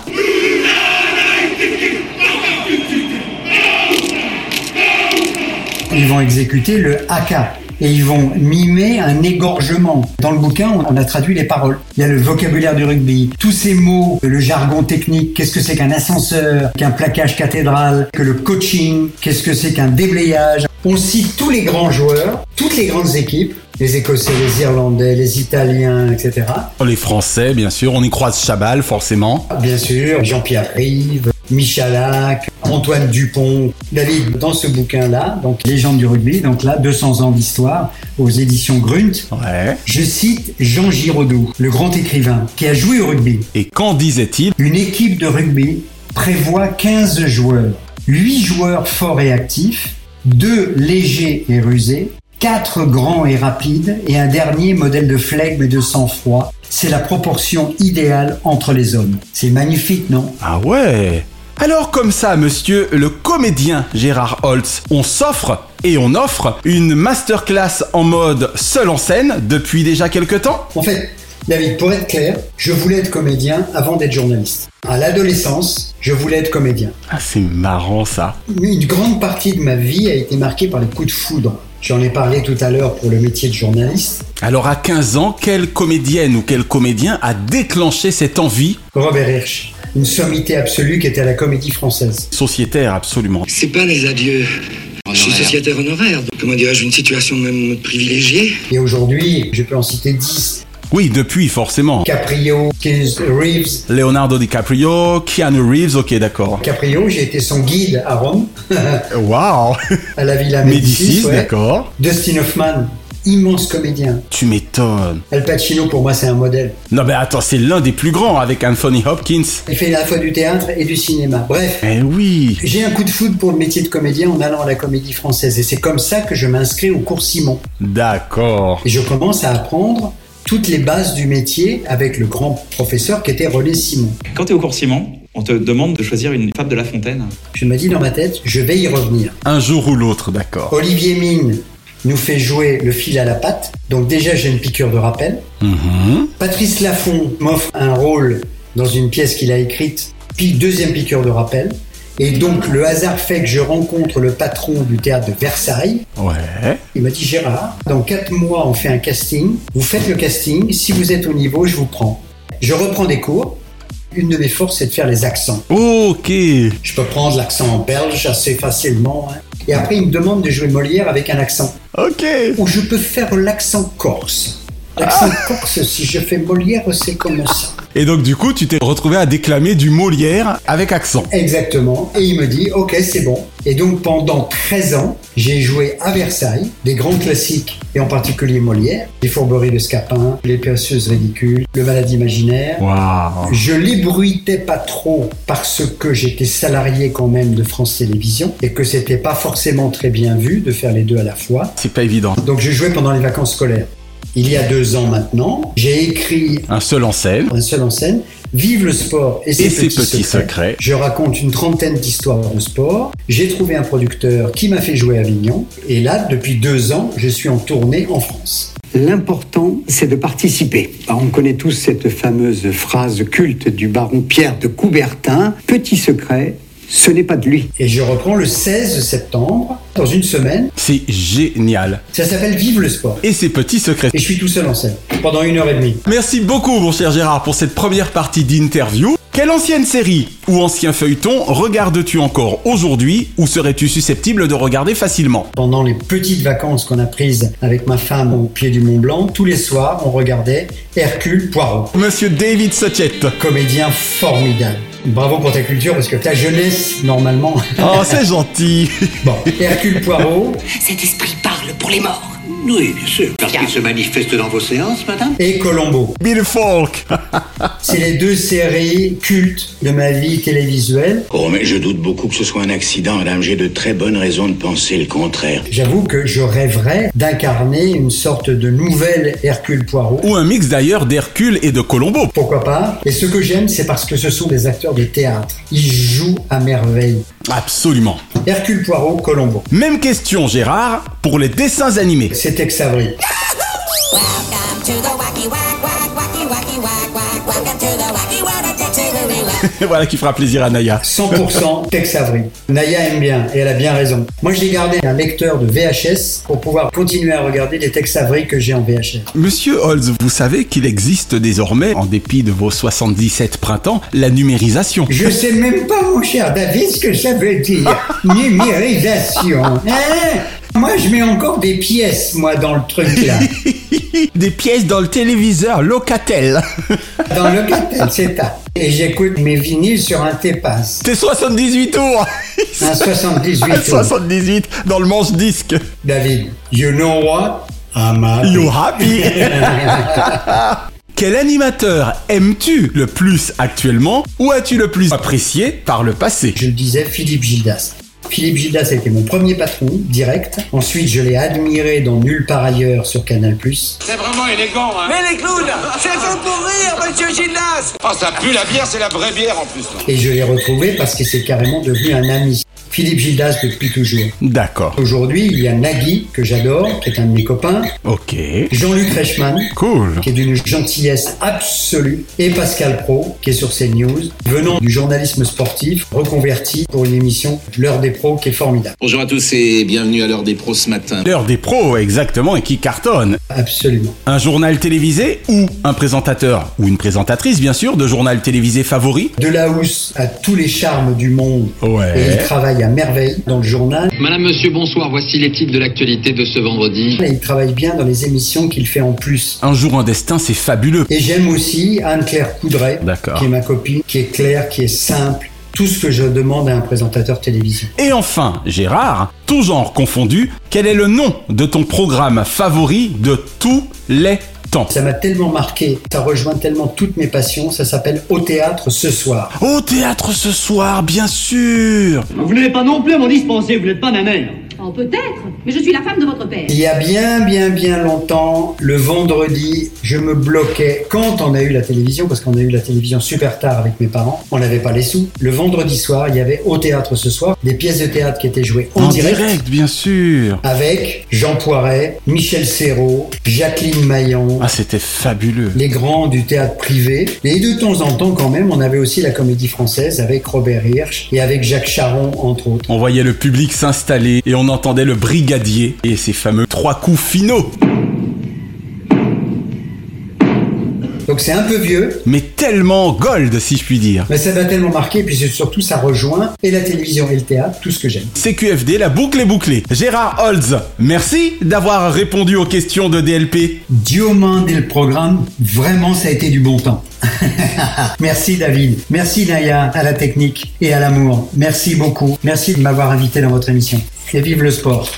[SPEAKER 6] Ils vont exécuter le haka et ils vont mimer un égorgement. Dans le bouquin, on a traduit les paroles. Il y a le vocabulaire du rugby, tous ces mots, le jargon technique, qu'est-ce que c'est qu'un ascenseur, qu'un plaquage cathédral, que le coaching, qu'est-ce que c'est qu'un déblayage. On cite tous les grands joueurs, toutes les grandes équipes, les Écossais, les Irlandais, les Italiens, etc.
[SPEAKER 4] Les Français, bien sûr, on y croise Chabal, forcément.
[SPEAKER 6] Bien sûr, Jean-Pierre Rive, Michalak, Antoine Dupont. David, dans ce bouquin-là, donc Légende du rugby, donc là, 200 ans d'histoire aux éditions Grunt, je cite Jean Giraudoux, le grand écrivain, qui a joué au rugby.
[SPEAKER 4] Et qu'en disait-il?
[SPEAKER 6] Une équipe de rugby prévoit 15 joueurs, 8 joueurs forts et actifs, 2 légers et rusés, 4 grands et rapides et un dernier modèle de flegme et de sang-froid. C'est la proportion idéale entre les hommes. C'est magnifique, non?
[SPEAKER 4] Ah ouais alors comme ça, monsieur le comédien Gérard Holtz, on s'offre et on offre une masterclass en mode seul en scène depuis déjà quelques temps
[SPEAKER 6] En fait, David, pour être clair, je voulais être comédien avant d'être journaliste. À l'adolescence, je voulais être comédien.
[SPEAKER 4] Ah c'est marrant ça.
[SPEAKER 6] Une grande partie de ma vie a été marquée par les coups de foudre. J'en ai parlé tout à l'heure pour le métier de journaliste.
[SPEAKER 4] Alors à 15 ans, quelle comédienne ou quel comédien a déclenché cette envie?
[SPEAKER 6] Robert Hirsch, une sommité absolue qui était à la comédie française.
[SPEAKER 4] Sociétaire absolument.
[SPEAKER 20] C'est pas les adieux. Je suis sociétaire honoraire, donc comment dirais-je, une situation même privilégiée.
[SPEAKER 6] Et aujourd'hui, je peux en citer 10.
[SPEAKER 4] Oui, depuis forcément.
[SPEAKER 6] Caprio, Keanu Reeves.
[SPEAKER 4] Leonardo DiCaprio, Keanu Reeves, ok d'accord.
[SPEAKER 6] Caprio, j'ai été son guide à Rome.
[SPEAKER 4] Waouh
[SPEAKER 6] À la Villa
[SPEAKER 4] Médicis,
[SPEAKER 6] Médicis, ouais.
[SPEAKER 4] d'accord.
[SPEAKER 6] Dustin Hoffman, immense comédien.
[SPEAKER 4] Tu m'étonnes.
[SPEAKER 6] Al Pacino, pour moi, c'est un modèle.
[SPEAKER 4] Non mais attends, c'est l'un des plus grands avec Anthony Hopkins.
[SPEAKER 6] Il fait à la fois du théâtre et du cinéma. Bref.
[SPEAKER 4] Eh oui.
[SPEAKER 6] J'ai un coup de foudre pour le métier de comédien en allant à la comédie française. Et c'est comme ça que je m'inscris au cours Simon.
[SPEAKER 4] D'accord.
[SPEAKER 6] Et je commence à apprendre toutes les bases du métier avec le grand professeur qui était René Simon.
[SPEAKER 21] Quand tu es au cours Simon, on te demande de choisir une fable de La Fontaine.
[SPEAKER 6] Je me dis dans ma tête, je vais y revenir.
[SPEAKER 4] Un jour ou l'autre, d'accord.
[SPEAKER 6] Olivier Mine nous fait jouer le fil à la patte. Donc déjà, j'ai une piqûre de rappel.
[SPEAKER 4] Mhm.
[SPEAKER 6] Patrice Laffont m'offre un rôle dans une pièce qu'il a écrite, puis deuxième piqûre de rappel. Et donc, le hasard fait que je rencontre le patron du théâtre de Versailles.
[SPEAKER 4] Ouais.
[SPEAKER 6] Il m'a dit Gérard, dans quatre mois, on fait un casting. Vous faites le casting. Si vous êtes au niveau, je vous prends. Je reprends des cours. Une de mes forces, c'est de faire les accents.
[SPEAKER 4] Ok.
[SPEAKER 6] Je peux prendre l'accent belge assez facilement. hein. Et après, il me demande de jouer Molière avec un accent.
[SPEAKER 4] Ok.
[SPEAKER 6] Je peux faire l'accent corse. L'accent corse, si je fais Molière, c'est comme ça.
[SPEAKER 4] Et donc du coup, tu t'es retrouvé à déclamer du Molière avec accent.
[SPEAKER 6] Exactement. Et il me dit, ok, c'est bon. Et donc pendant 13 ans, j'ai joué à Versailles des grands classiques, et en particulier Molière, Les Fourberies de Scapin, Les Perceuses ridicules, Le Malade imaginaire.
[SPEAKER 4] Waouh.
[SPEAKER 6] Je l'ébruitais pas trop parce que j'étais salarié quand même de France Télévisions et que c'était pas forcément très bien vu de faire les deux à la fois.
[SPEAKER 4] C'est pas évident.
[SPEAKER 6] Donc je jouais pendant les vacances scolaires. Il y a deux ans maintenant, j'ai écrit
[SPEAKER 4] Un seul en scène.
[SPEAKER 6] un seul en scène, Vive le sport et ses,
[SPEAKER 4] Et ses
[SPEAKER 6] petits,
[SPEAKER 4] petits
[SPEAKER 6] secrets.
[SPEAKER 4] secrets.
[SPEAKER 6] Je raconte une trentaine d'histoires de sport. J'ai trouvé un producteur qui m'a fait jouer à Avignon. Et là, depuis deux ans, je suis en tournée en France.
[SPEAKER 9] L'important, c'est de participer. Alors, on connaît tous cette fameuse phrase culte du baron Pierre de Coubertin. Petit secret, ce n'est pas de lui.
[SPEAKER 6] Et je reprends le 16 septembre, dans une semaine.
[SPEAKER 4] C'est génial.
[SPEAKER 6] Ça s'appelle Vive le sport.
[SPEAKER 4] Et ses petits secrets.
[SPEAKER 6] Et je suis tout seul en scène, pendant une heure et demie.
[SPEAKER 4] Merci beaucoup, mon cher Gérard, pour cette première partie d'interview. Quelle ancienne série ou ancien feuilleton regardes-tu encore aujourd'hui ou serais-tu susceptible de regarder facilement
[SPEAKER 6] Pendant les petites vacances qu'on a prises avec ma femme au pied du Mont Blanc, tous les soirs, on regardait Hercule Poirot.
[SPEAKER 4] Monsieur David Sochette.
[SPEAKER 6] Comédien formidable. Bravo pour ta culture parce que ta jeunesse, normalement.
[SPEAKER 4] Oh, c'est gentil.
[SPEAKER 6] Bon, Hercule Poirot
[SPEAKER 22] Cet esprit parle pour les morts.
[SPEAKER 19] Oui, bien sûr. Parce qu'il se manifeste dans vos séances, madame
[SPEAKER 6] et Colombo.
[SPEAKER 4] Bill Falk.
[SPEAKER 6] C'est les deux séries cultes de ma vie télévisuelle.
[SPEAKER 16] Oh, mais je doute beaucoup que ce soit un accident, madame. J'ai de très bonnes raisons de penser le contraire.
[SPEAKER 6] J'avoue que je rêverais d'incarner une sorte de nouvel Hercule Poirot.
[SPEAKER 4] Ou un mix d'ailleurs d'Hercule et de Colombo.
[SPEAKER 6] Pourquoi pas? Et ce que j'aime, c'est parce que ce sont des acteurs de théâtre. Ils jouent à merveille.
[SPEAKER 4] Absolument.
[SPEAKER 6] Hercule Poirot, Colombo.
[SPEAKER 4] Même question, Gérard, pour les dessins animés.
[SPEAKER 6] Tex Avery.
[SPEAKER 22] Welcome to the wacky wack
[SPEAKER 4] voilà qui fera plaisir à Naya.
[SPEAKER 6] 100% Tex Avery. Naya aime bien et elle a bien raison. Moi, j'ai gardé un lecteur de VHS pour pouvoir continuer à regarder les Tex Avery que j'ai en VHS.
[SPEAKER 4] Monsieur Holz, vous savez qu'il existe désormais, en dépit de vos 77 printemps, la numérisation.
[SPEAKER 6] Je sais même pas, mon cher David, ce que ça veut dire. Numérisation. Hein? Moi, je mets encore des pièces, moi, dans le truc là.
[SPEAKER 4] des pièces dans le téléviseur Locatel.
[SPEAKER 6] Dans le Locatel, c'est ça. Et j'écoute mes vinyles sur un T-Pass.
[SPEAKER 4] T'es 78 tours.
[SPEAKER 6] Un 78
[SPEAKER 4] Un
[SPEAKER 6] tours.
[SPEAKER 4] 78 dans le manche disque.
[SPEAKER 6] David, you know what? I'm happy.
[SPEAKER 4] You happy? Quel animateur aimes-tu le plus actuellement ou as-tu le plus apprécié par le passé?
[SPEAKER 6] Je le disais, Philippe Gildas. Philippe Gildas a été mon premier patron, direct. Ensuite, je l'ai admiré dans Nulle part ailleurs sur Canal+.
[SPEAKER 11] C'est vraiment élégant, hein
[SPEAKER 12] Mais les clowns, c'est fait pour rire, monsieur Gildas
[SPEAKER 11] Oh, ça pue la bière, c'est la vraie bière en plus.
[SPEAKER 6] Et je l'ai retrouvé parce que c'est carrément devenu un ami. Philippe Gildas depuis toujours.
[SPEAKER 4] D'accord.
[SPEAKER 6] Aujourd'hui, il y a Nagui, que j'adore, qui est un de mes copains.
[SPEAKER 4] Ok.
[SPEAKER 6] Jean-Luc Reichmann,
[SPEAKER 4] Cool.
[SPEAKER 6] qui est d'une gentillesse absolue. Et Pascal Pro, qui est sur CNews, venant du journalisme sportif, reconverti pour une émission L'heure des pros, qui est formidable.
[SPEAKER 23] Bonjour à tous et bienvenue à l'heure des pros ce matin.
[SPEAKER 4] L'heure des pros, exactement, et qui cartonne.
[SPEAKER 6] Absolument.
[SPEAKER 4] Un journal télévisé ou un présentateur ou une présentatrice, bien sûr, de journal télévisé favori
[SPEAKER 6] De la housse à tous les charmes du monde.
[SPEAKER 4] Ouais.
[SPEAKER 6] Et il travaille à merveille dans le journal.
[SPEAKER 24] Madame, monsieur, bonsoir. Voici les titres de l'actualité de ce vendredi.
[SPEAKER 6] Et il travaille bien dans les émissions qu'il fait en plus.
[SPEAKER 4] Un jour, un destin, c'est fabuleux.
[SPEAKER 6] Et j'aime aussi Anne-Claire Coudray, qui est ma copine, qui est claire, qui est simple. Tout ce que je demande à un présentateur télévision.
[SPEAKER 4] Et enfin, Gérard, tout genre confondu, quel est le nom de ton programme favori de tous les temps?
[SPEAKER 6] Ça m'a tellement marqué, ça rejoint tellement toutes mes passions, ça s'appelle Au théâtre ce soir.
[SPEAKER 4] Au théâtre ce soir, bien sûr
[SPEAKER 25] Vous n'avez pas non plus à m'en dispenser, vous n'êtes pas ma mère.
[SPEAKER 26] Oh, peut-être, mais je suis la femme de votre père.
[SPEAKER 6] Il y a bien, bien, bien longtemps, le vendredi, je me bloquais quand on a eu la télévision, parce qu'on a eu la télévision super tard avec mes parents, on n'avait pas les sous. Le vendredi soir, il y avait au théâtre ce soir des pièces de théâtre qui étaient jouées en,
[SPEAKER 4] En direct, bien sûr
[SPEAKER 6] avec Jean Poiret, Michel Serrault, Jacqueline Maillon.
[SPEAKER 4] Ah, c'était fabuleux.
[SPEAKER 6] Les grands du théâtre privé. Et de temps en temps, quand même, on avait aussi la comédie française avec Robert Hirsch et avec Jacques Charon, entre autres.
[SPEAKER 4] On voyait le public s'installer et on entendait le brigadier et ses fameux trois coups finaux.
[SPEAKER 6] Donc c'est un peu vieux,
[SPEAKER 4] Mais tellement gold, si je puis dire.
[SPEAKER 6] mais ça m'a tellement marqué, et puis surtout ça rejoint et la télévision et le théâtre, tout ce que j'aime.
[SPEAKER 4] CQFD, la boucle est bouclée. Gérard Holz, merci d'avoir répondu aux questions de DLP.
[SPEAKER 6] Et le programme, vraiment ça a été du bon temps. Merci David, merci Naya à la technique et à l'amour. Merci beaucoup, merci de m'avoir invité dans votre émission. Et vive le sport.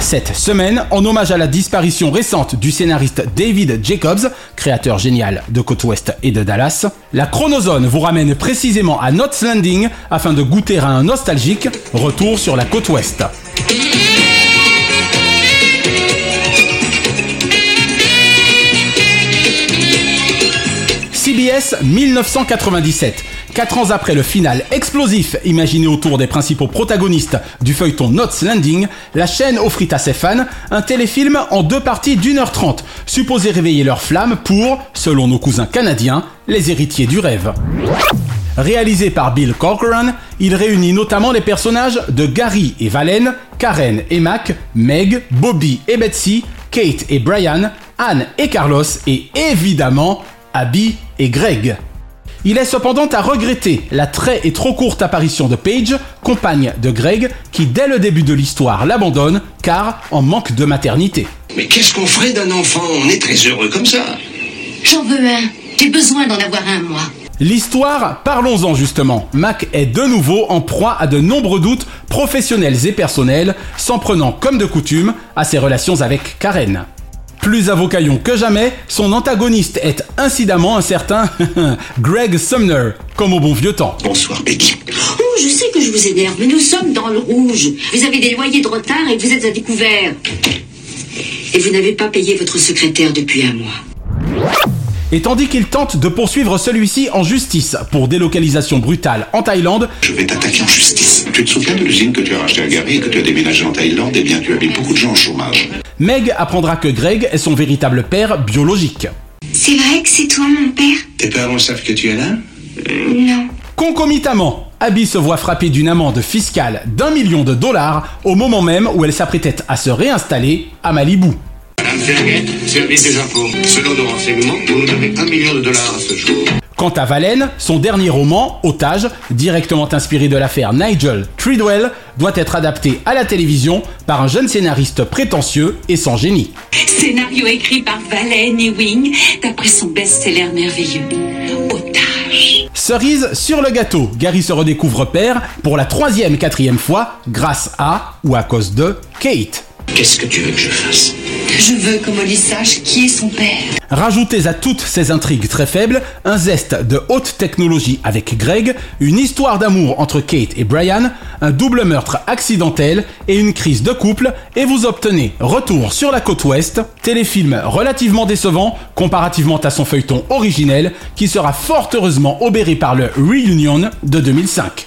[SPEAKER 4] Cette semaine, en hommage à la disparition récente du scénariste David Jacobs, créateur génial de Côte Ouest et de Dallas, la chronozone vous ramène précisément à Knots Landing afin de goûter à un nostalgique retour sur la côte CBS 1997. Quatre ans après le final explosif imaginé autour des principaux protagonistes du feuilleton Knots Landing, la chaîne offrit à ses fans un téléfilm en deux parties d'une heure trente, supposé réveiller leur flamme pour, selon nos cousins canadiens, les héritiers du rêve. Réalisé par Bill Corcoran, il réunit notamment les personnages de Gary et Valen, Karen et Mac, Meg, Bobby et Betsy, Kate et Brian, Anne et Carlos et évidemment Abby et Greg. Il est cependant à regretter la très et trop courte apparition de Paige, compagne de Greg, qui dès le début de l'histoire l'abandonne car en manque de maternité.
[SPEAKER 16] Mais qu'est-ce qu'on ferait d'un enfant? On est très heureux comme ça.
[SPEAKER 26] J'en veux un. J'ai besoin d'en avoir un, moi.
[SPEAKER 4] L'histoire, parlons-en justement. Mac est de nouveau en proie à de nombreux doutes professionnels et personnels, s'en prenant comme de coutume à ses relations avec Karen. Plus avocaillon que jamais, son antagoniste est incidemment un certain Greg Sumner, comme au bon vieux temps.
[SPEAKER 16] Bonsoir, Peggy.
[SPEAKER 26] Oh, je sais que je vous énerve, mais nous sommes dans le rouge. Vous avez des loyers de retard et vous êtes à découvert. Et vous n'avez pas payé votre secrétaire depuis un mois.
[SPEAKER 4] Et tandis qu'il tente de poursuivre celui-ci en justice pour délocalisation brutale en Thaïlande,
[SPEAKER 16] Je vais t'attaquer en justice. Tu te souviens de l'usine que tu as rachetée à Gary et que tu as déménagé en Thaïlande? Eh bien, tu avais beaucoup de gens au chômage.
[SPEAKER 4] Meg apprendra que Greg est son véritable père biologique.
[SPEAKER 26] C'est vrai que c'est toi, mon père?
[SPEAKER 16] Tes parents savent que tu es là?
[SPEAKER 26] Non.
[SPEAKER 4] Concomitamment, Abby se voit frapper d'une amende fiscale d'un million de dollars au moment même où elle s'apprêtait à se réinstaller à Malibu.
[SPEAKER 16] Madame Ferguet, service des impôts. Selon nos renseignements, vous nous devez un million de dollars à ce jour.
[SPEAKER 4] Quant à Valen, son dernier roman, Otage, directement inspiré de l'affaire Nigel Treadwell, doit être adapté à la télévision par un jeune scénariste prétentieux et sans génie.
[SPEAKER 26] Scénario écrit par Valen Ewing, d'après son best-seller merveilleux. Otage.
[SPEAKER 4] Cerise sur le gâteau, Gary se redécouvre père pour la troisième, quatrième fois, grâce à ou à cause de Kate.
[SPEAKER 16] Qu'est-ce que tu veux que je fasse
[SPEAKER 26] Je veux que Molly sache qui est son père.
[SPEAKER 4] Rajoutez à toutes ces intrigues très faibles un zeste de haute technologie avec Greg, une histoire d'amour entre Kate et Brian, un double meurtre accidentel et une crise de couple, et vous obtenez Retour sur la côte ouest, téléfilm relativement décevant comparativement à son feuilleton originel qui sera fort heureusement obéré par le Reunion de 2005.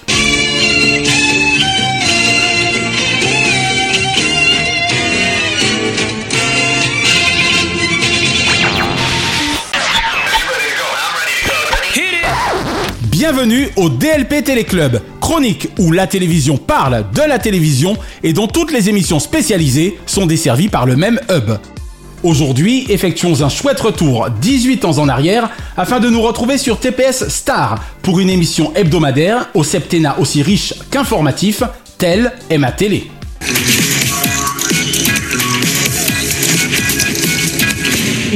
[SPEAKER 4] Bienvenue au DLP Téléclub, chronique où la télévision parle de la télévision et dont toutes les émissions spécialisées sont desservies par le même hub. Aujourd'hui, effectuons un chouette retour 18 ans en arrière afin de nous retrouver sur TPS Star pour une émission hebdomadaire au septennat aussi riche qu'informatif, telle est ma télé.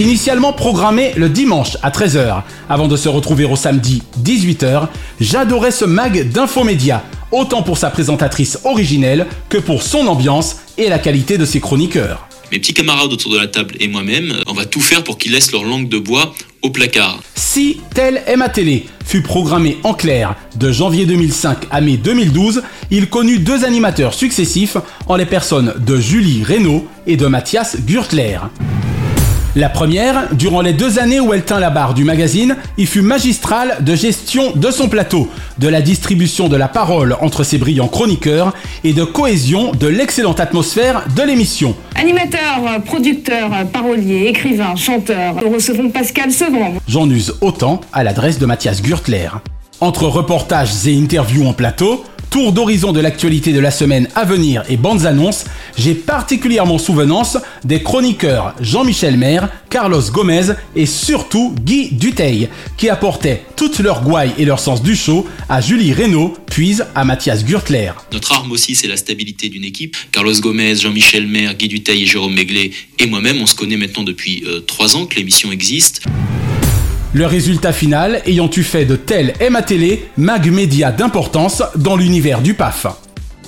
[SPEAKER 4] Initialement programmé le dimanche à 13h, avant de se retrouver au samedi 18h, j'adorais ce mag d'infomédia, autant pour sa présentatrice originelle que pour son ambiance et la qualité de ses chroniqueurs.
[SPEAKER 27] Mes petits camarades autour de la table et moi-même, on va tout faire pour qu'ils laissent leur langue de bois au placard.
[SPEAKER 4] Si Telle est ma télé fut programmé en clair de janvier 2005 à mai 2012, il connut deux animateurs successifs en les personnes de Julie Reynaud et de Mathias Gürtler. La première, durant les deux années où elle tint la barre du magazine, il fut magistrale de gestion de son plateau, de la distribution de la parole entre ses brillants chroniqueurs et de cohésion de l'excellente atmosphère de l'émission.
[SPEAKER 28] Animateur, producteur, parolier, écrivain, chanteur, nous recevons Pascal Sevran.
[SPEAKER 4] J'en use autant à l'adresse de Mathias Gürtler. Entre reportages et interviews en plateau, tour d'horizon de l'actualité de la semaine à venir et bandes annonces, j'ai particulièrement souvenance des chroniqueurs Jean-Michel Maire, Carlos Gomez et surtout Guy Duteil, qui apportaient toute leur gouaille et leur sens du show à Julie Reynaud, puis à Mathias Gürtler.
[SPEAKER 27] Notre arme aussi, c'est la stabilité d'une équipe. Carlos Gomez, Jean-Michel Maire, Guy Duteil et Jérôme Méglet et moi-même, on se connaît maintenant depuis euh, trois ans que l'émission existe.
[SPEAKER 4] Le résultat final ayant eu fait de tel ma télé mag média d'importance dans l'univers du PAF.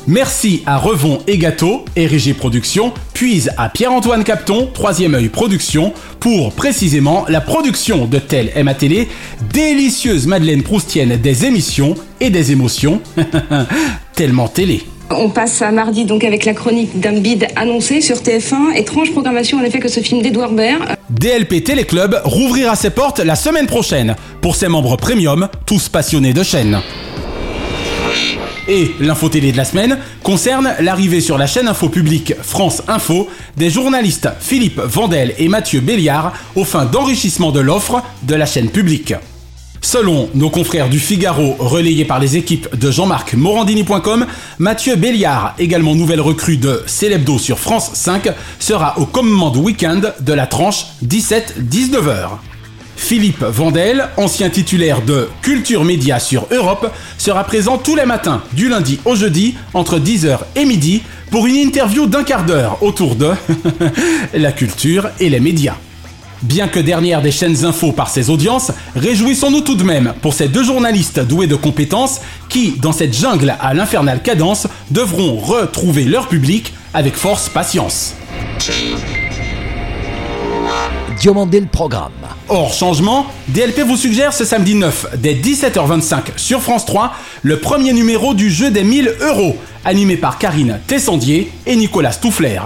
[SPEAKER 4] Merci à Revon et Gâteau, RG Productions, puis à Pierre-Antoine Capton, Troisième œil Production, pour précisément la production de Tel ma télé, délicieuse Madeleine Proustienne des émissions et des émotions, tellement télé.
[SPEAKER 28] On passe à mardi donc avec la chronique d'un bid annoncé sur TF1. Étrange programmation en effet que ce film d'Edouard Baird.
[SPEAKER 4] DLP Téléclub rouvrira ses portes la semaine prochaine pour ses membres premium, tous passionnés de chaîne. Et l'info télé de la semaine concerne l'arrivée sur la chaîne info publique France Info des journalistes Philippe Vandel et Mathieu Béliard aux fins d'enrichissement de l'offre de la chaîne publique. Selon nos confrères du Figaro relayés par les équipes de Jean-Marc Morandini.com, Mathieu Béliard, également nouvelle recrue de Célébdo sur France 5, sera au commande week-end de la tranche 17-19h. Philippe Vandel, ancien titulaire de Culture Média sur Europe, sera présent tous les matins, du lundi au jeudi, entre 10h et midi, pour une interview d'un quart d'heure autour de la culture et les médias. Bien que dernière des chaînes info par ses audiences, réjouissons-nous tout de même pour ces deux journalistes doués de compétences qui, dans cette jungle à l'infernale cadence, devront retrouver leur public avec force patience.
[SPEAKER 29] Diomandé le programme.
[SPEAKER 4] Hors changement, DLP vous suggère ce samedi 9, dès 17h25 sur France 3, le premier numéro du jeu des 1000 euros, animé par Karine Tessandier et Nicolas Stouffler.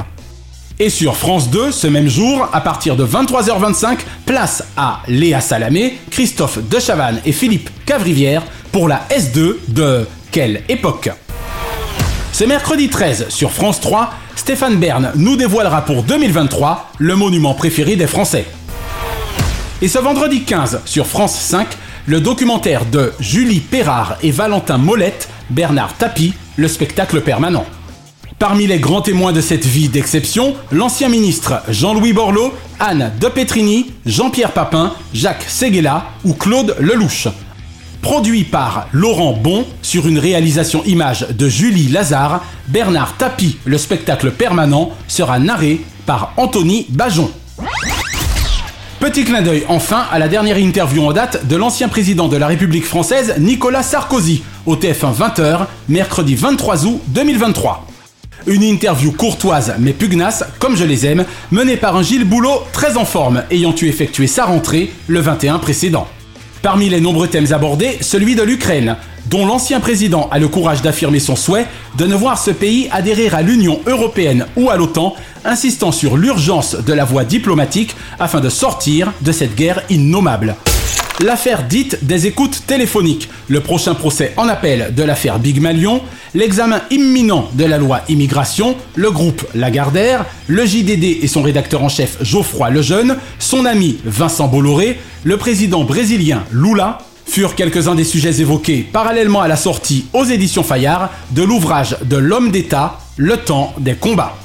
[SPEAKER 4] Et sur France 2, ce même jour, à partir de 23h25, place à Léa Salamé, Christophe Dechavanne et Philippe Cavrivière pour la S2 de Quelle époque? Ce mercredi 13 sur France 3, Stéphane Bern nous dévoilera pour 2023 le monument préféré des Français. Et ce vendredi 15 sur France 5, le documentaire de Julie Perrard et Valentin Molette, Bernard Tapie, le spectacle permanent. Parmi les grands témoins de cette vie d'exception, l'ancien ministre Jean-Louis Borloo, Anne de Petrini, Jean-Pierre Papin, Jacques Séguéla ou Claude Lelouch. Produit par Laurent Bon sur une réalisation image de Julie Lazare, Bernard Tapie, le spectacle permanent, sera narré par Anthony Bajon. Petit clin d'œil enfin à la dernière interview en date de l'ancien président de la République française Nicolas Sarkozy au TF1 20h, mercredi 23 août 2023. Une interview courtoise mais pugnace, comme je les aime, menée par un Gilles Boulot très en forme, ayant eu effectué sa rentrée le 21 précédent. Parmi les nombreux thèmes abordés, celui de l'Ukraine, dont l'ancien président a le courage d'affirmer son souhait de ne voir ce pays adhérer à l'Union européenne ou à l'OTAN, insistant sur l'urgence de la voie diplomatique afin de sortir de cette guerre innommable. L'affaire dite des écoutes téléphoniques, le prochain procès en appel de l'affaire Big Malion, l'examen imminent de la loi immigration, le groupe Lagardère, le JDD et son rédacteur en chef Geoffroy Lejeune, son ami Vincent Bolloré, le président brésilien Lula, furent quelques-uns des sujets évoqués parallèlement à la sortie aux éditions Fayard de l'ouvrage de l'homme d'État, Le temps des combats.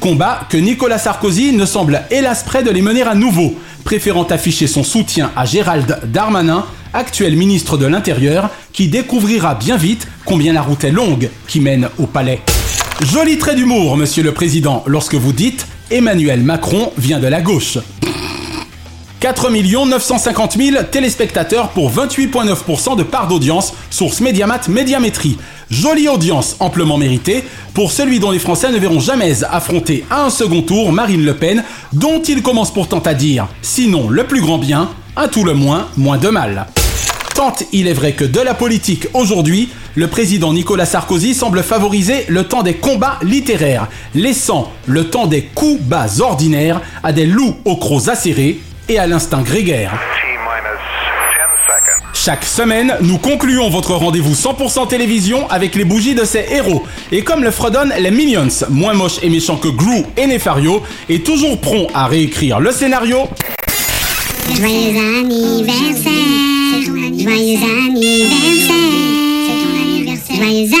[SPEAKER 4] Combat que Nicolas Sarkozy ne semble hélas près de les mener à nouveau, préférant afficher son soutien à Gérald Darmanin, actuel ministre de l'Intérieur, qui découvrira bien vite combien la route est longue qui mène au palais. Joli trait d'humour, monsieur le président, lorsque vous dites Emmanuel Macron vient de la gauche. 4 950 000 téléspectateurs pour 28,9% de part d'audience, source Mediamat Médiamétrie. Jolie audience amplement méritée pour celui dont les Français ne verront jamais affronter à un second tour Marine Le Pen, dont il commence pourtant à dire, sinon le plus grand bien, à tout le moins moins de mal. Tant il est vrai que de la politique aujourd'hui, le président Nicolas Sarkozy semble favoriser le temps des combats littéraires, laissant le temps des coups bas ordinaires à des loups aux crocs acérés et à l'instinct grégaire. Chaque semaine, nous concluons votre rendez-vous 100% télévision avec les bougies de ces héros. Et comme le fredonnent les Minions, moins moches et méchants que Gru et Nefario, et toujours prompt à réécrire le scénario.
[SPEAKER 30] Joyeux anniversaire, joyeux anniversaire, joyeux anniversaire,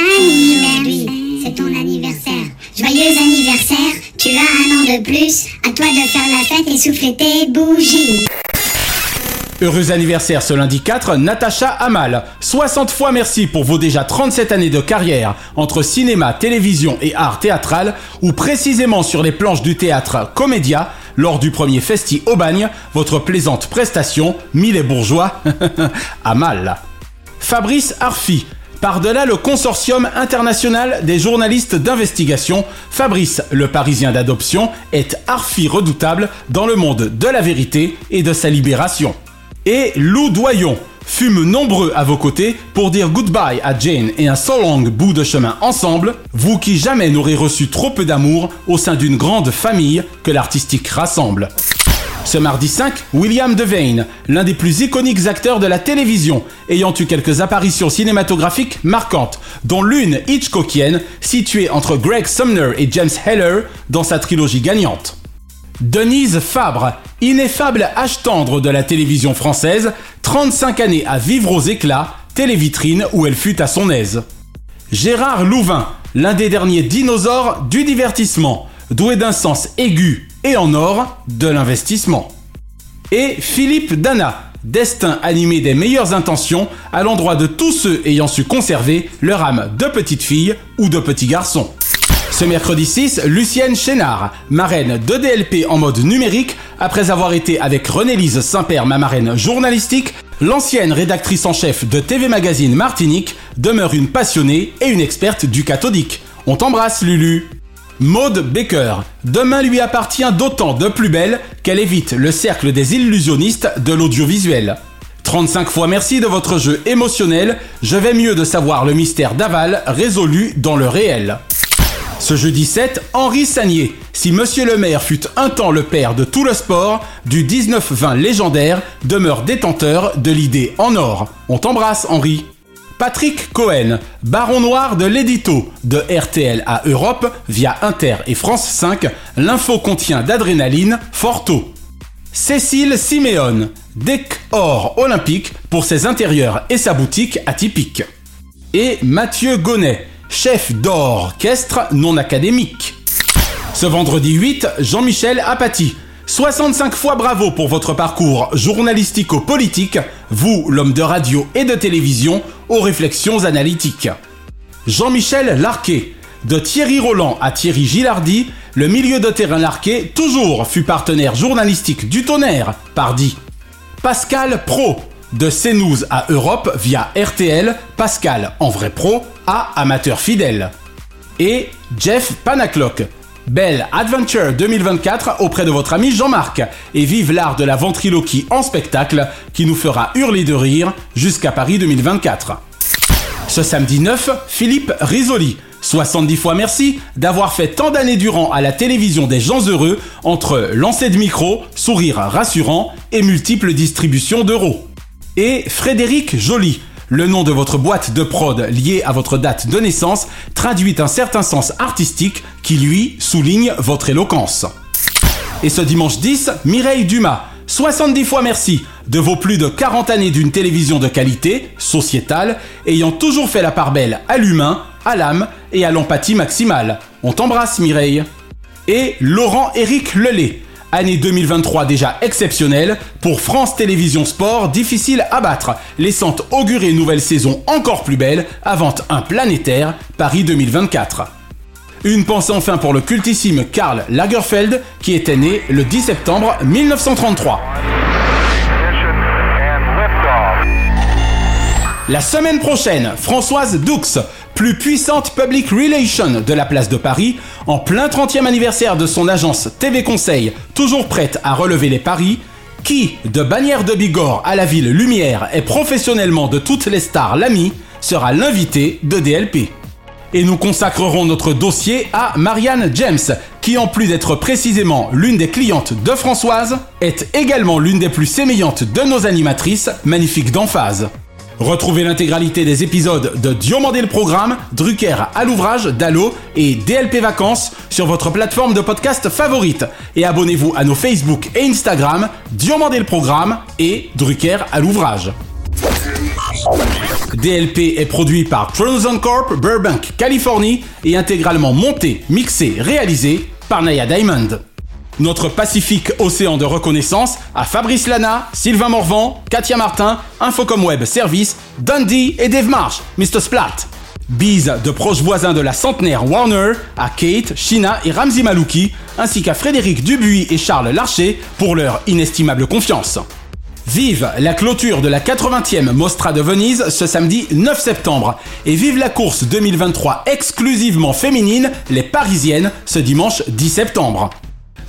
[SPEAKER 30] anniversaire, joyeux anniversaire, tu as un an de plus, à toi de faire la fête et souffler tes bougies.
[SPEAKER 4] Heureux anniversaire ce lundi 4, Natacha Amal. 60 fois merci pour vos déjà 37 années de carrière entre cinéma, télévision et art théâtral, ou précisément sur les planches du théâtre Comédia, lors du premier Festi au bagne, votre plaisante prestation, mille et bourgeois, Amal. Fabrice Arfi. Par-delà le consortium international des journalistes d'investigation, Fabrice, le Parisien d'adoption, est Arfi redoutable dans le monde de la vérité et de sa libération et Lou Doyon fume nombreux à vos côtés pour dire goodbye à Jane et un so long bout de chemin ensemble, vous qui jamais n'aurez reçu trop peu d'amour au sein d'une grande famille que l'artistique rassemble. Ce mardi 5, William Devane, l'un des plus iconiques acteurs de la télévision, ayant eu quelques apparitions cinématographiques marquantes, dont l'une Hitchcockienne, située entre Greg Sumner et James Heller dans sa trilogie gagnante. Denise Fabre, ineffable âge tendre de la télévision française, 35 années à vivre aux éclats, télévitrine où elle fut à son aise. Gérard Louvain, l'un des derniers dinosaures du divertissement, doué d'un sens aigu et en or de l'investissement. Et Philippe Dana, destin animé des meilleures intentions à l'endroit de tous ceux ayant su conserver leur âme de petite fille ou de petit garçon. Ce mercredi 6, Lucienne Chénard, marraine de DLP en mode numérique, après avoir été avec René-Lise Saint-Père, ma marraine journalistique, l'ancienne rédactrice en chef de TV Magazine Martinique demeure une passionnée et une experte du cathodique. On t'embrasse Lulu Maude Baker. Demain lui appartient d'autant de plus belle qu'elle évite le cercle des illusionnistes de l'audiovisuel. 35 fois merci de votre jeu émotionnel, je vais mieux de savoir le mystère d'aval résolu dans le réel. Ce jeudi 7, Henri Sagnier. Si Monsieur le maire fut un temps le père de tout le sport, du 19-20 légendaire demeure détenteur de l'idée en or. On t'embrasse Henri. Patrick Cohen, baron noir de l'édito, de RTL à Europe via Inter et France 5, l'info contient d'adrénaline fort tôt. Cécile Siméon, Deck Or Olympique pour ses intérieurs et sa boutique atypique. Et Mathieu Gonnet, chef d'orchestre non académique. Ce vendredi 8, Jean-Michel Apathy. 65 fois bravo pour votre parcours journalistico-politique, vous, l'homme de radio et de télévision, aux réflexions analytiques. Jean-Michel Larquet. De Thierry Roland à Thierry Gilardi, le milieu de terrain Larquet toujours fut partenaire journalistique du tonnerre, pardi. Pascal Pro. De CNews à Europe via RTL, Pascal en vrai pro à amateur fidèle. Et Jeff Panaclock. Belle Adventure 2024 auprès de votre ami Jean-Marc et vive l'art de la ventriloquie en spectacle qui nous fera hurler de rire jusqu'à Paris 2024. Ce samedi 9, Philippe Risoli. 70 fois merci d'avoir fait tant d'années durant à la télévision des gens heureux entre lancer de micro, sourire rassurant et multiples distributions d'euros. Et Frédéric Joly. Le nom de votre boîte de prod liée à votre date de naissance traduit un certain sens artistique qui, lui, souligne votre éloquence. Et ce dimanche 10, Mireille Dumas. 70 fois merci de vos plus de 40 années d'une télévision de qualité, sociétale, ayant toujours fait la part belle à l'humain, à l'âme et à l'empathie maximale. On t'embrasse Mireille. Et Laurent Éric Lelay. Année 2023 déjà exceptionnelle, pour France Télévisions Sport difficile à battre, laissant augurer une nouvelle saison encore plus belle avant un planétaire Paris 2024. Une pensée enfin pour le cultissime Karl Lagerfeld qui était né le 10 septembre 1933. La semaine prochaine, Françoise Doux, plus puissante public relation de la place de Paris, en plein 30e anniversaire de son agence TV Conseil, toujours prête à relever les paris, qui, de bannière de Bigorre à la ville Lumière et professionnellement de toutes les stars l'ami, sera l'invité de DLP. Et nous consacrerons notre dossier à Marianne James, qui en plus d'être précisément l'une des clientes de Françoise, est également l'une des plus sémillantes de nos animatrices, magnifiques d'emphase. Retrouvez l'intégralité des épisodes de Diomandé le Programme, Drucker à l'ouvrage, Dallo et DLP Vacances sur votre plateforme de podcast favorite. Et abonnez-vous à nos Facebook et Instagram, Diomandé le Programme et Drucker à l'ouvrage. DLP est produit par Tronzon Corp, Burbank, Californie et intégralement monté, mixé, réalisé par Naya Diamond. Notre pacifique océan de reconnaissance à Fabrice Lana, Sylvain Morvan, Katia Martin, Infocom Web Service, Dundee et Dave Marsh, Mr. Splat. Bise de proches voisins de la centenaire Warner à Kate, Shina et Ramzi Malouki, ainsi qu'à Frédéric Dubuis et Charles Larcher pour leur inestimable confiance. Vive la clôture de la 80e Mostra de Venise ce samedi 9 septembre et vive la course 2023 exclusivement féminine, les Parisiennes, ce dimanche 10 septembre.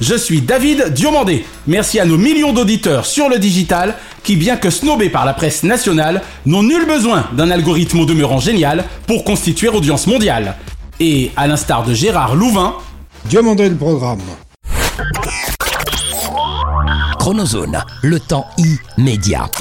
[SPEAKER 4] Je suis David Diomandé. Merci à nos millions d'auditeurs sur le digital qui, bien que snobés par la presse nationale, n'ont nul besoin d'un algorithme au demeurant génial pour constituer audience mondiale. Et à l'instar de Gérard Louvain,
[SPEAKER 31] Diomandé le programme.
[SPEAKER 29] Chronozone, le temps immédiat.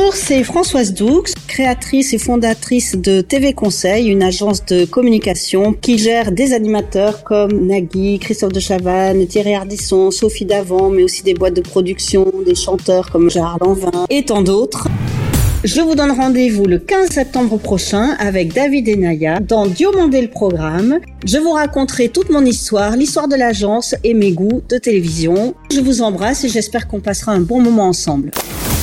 [SPEAKER 32] Bonjour, c'est Françoise Doux, créatrice et fondatrice de TV Conseil, une agence de communication qui gère des animateurs comme Nagui, Christophe de Chavannes, Thierry Ardisson, Sophie Davant, mais aussi des boîtes de production, des chanteurs comme Gérard Lanvin et tant d'autres. Je vous donne rendez-vous le 15 septembre prochain avec David et Naya dans Diomandé le programme. Je vous raconterai toute mon histoire, l'histoire de l'agence et mes goûts de télévision. Je vous embrasse et j'espère qu'on passera un bon moment ensemble.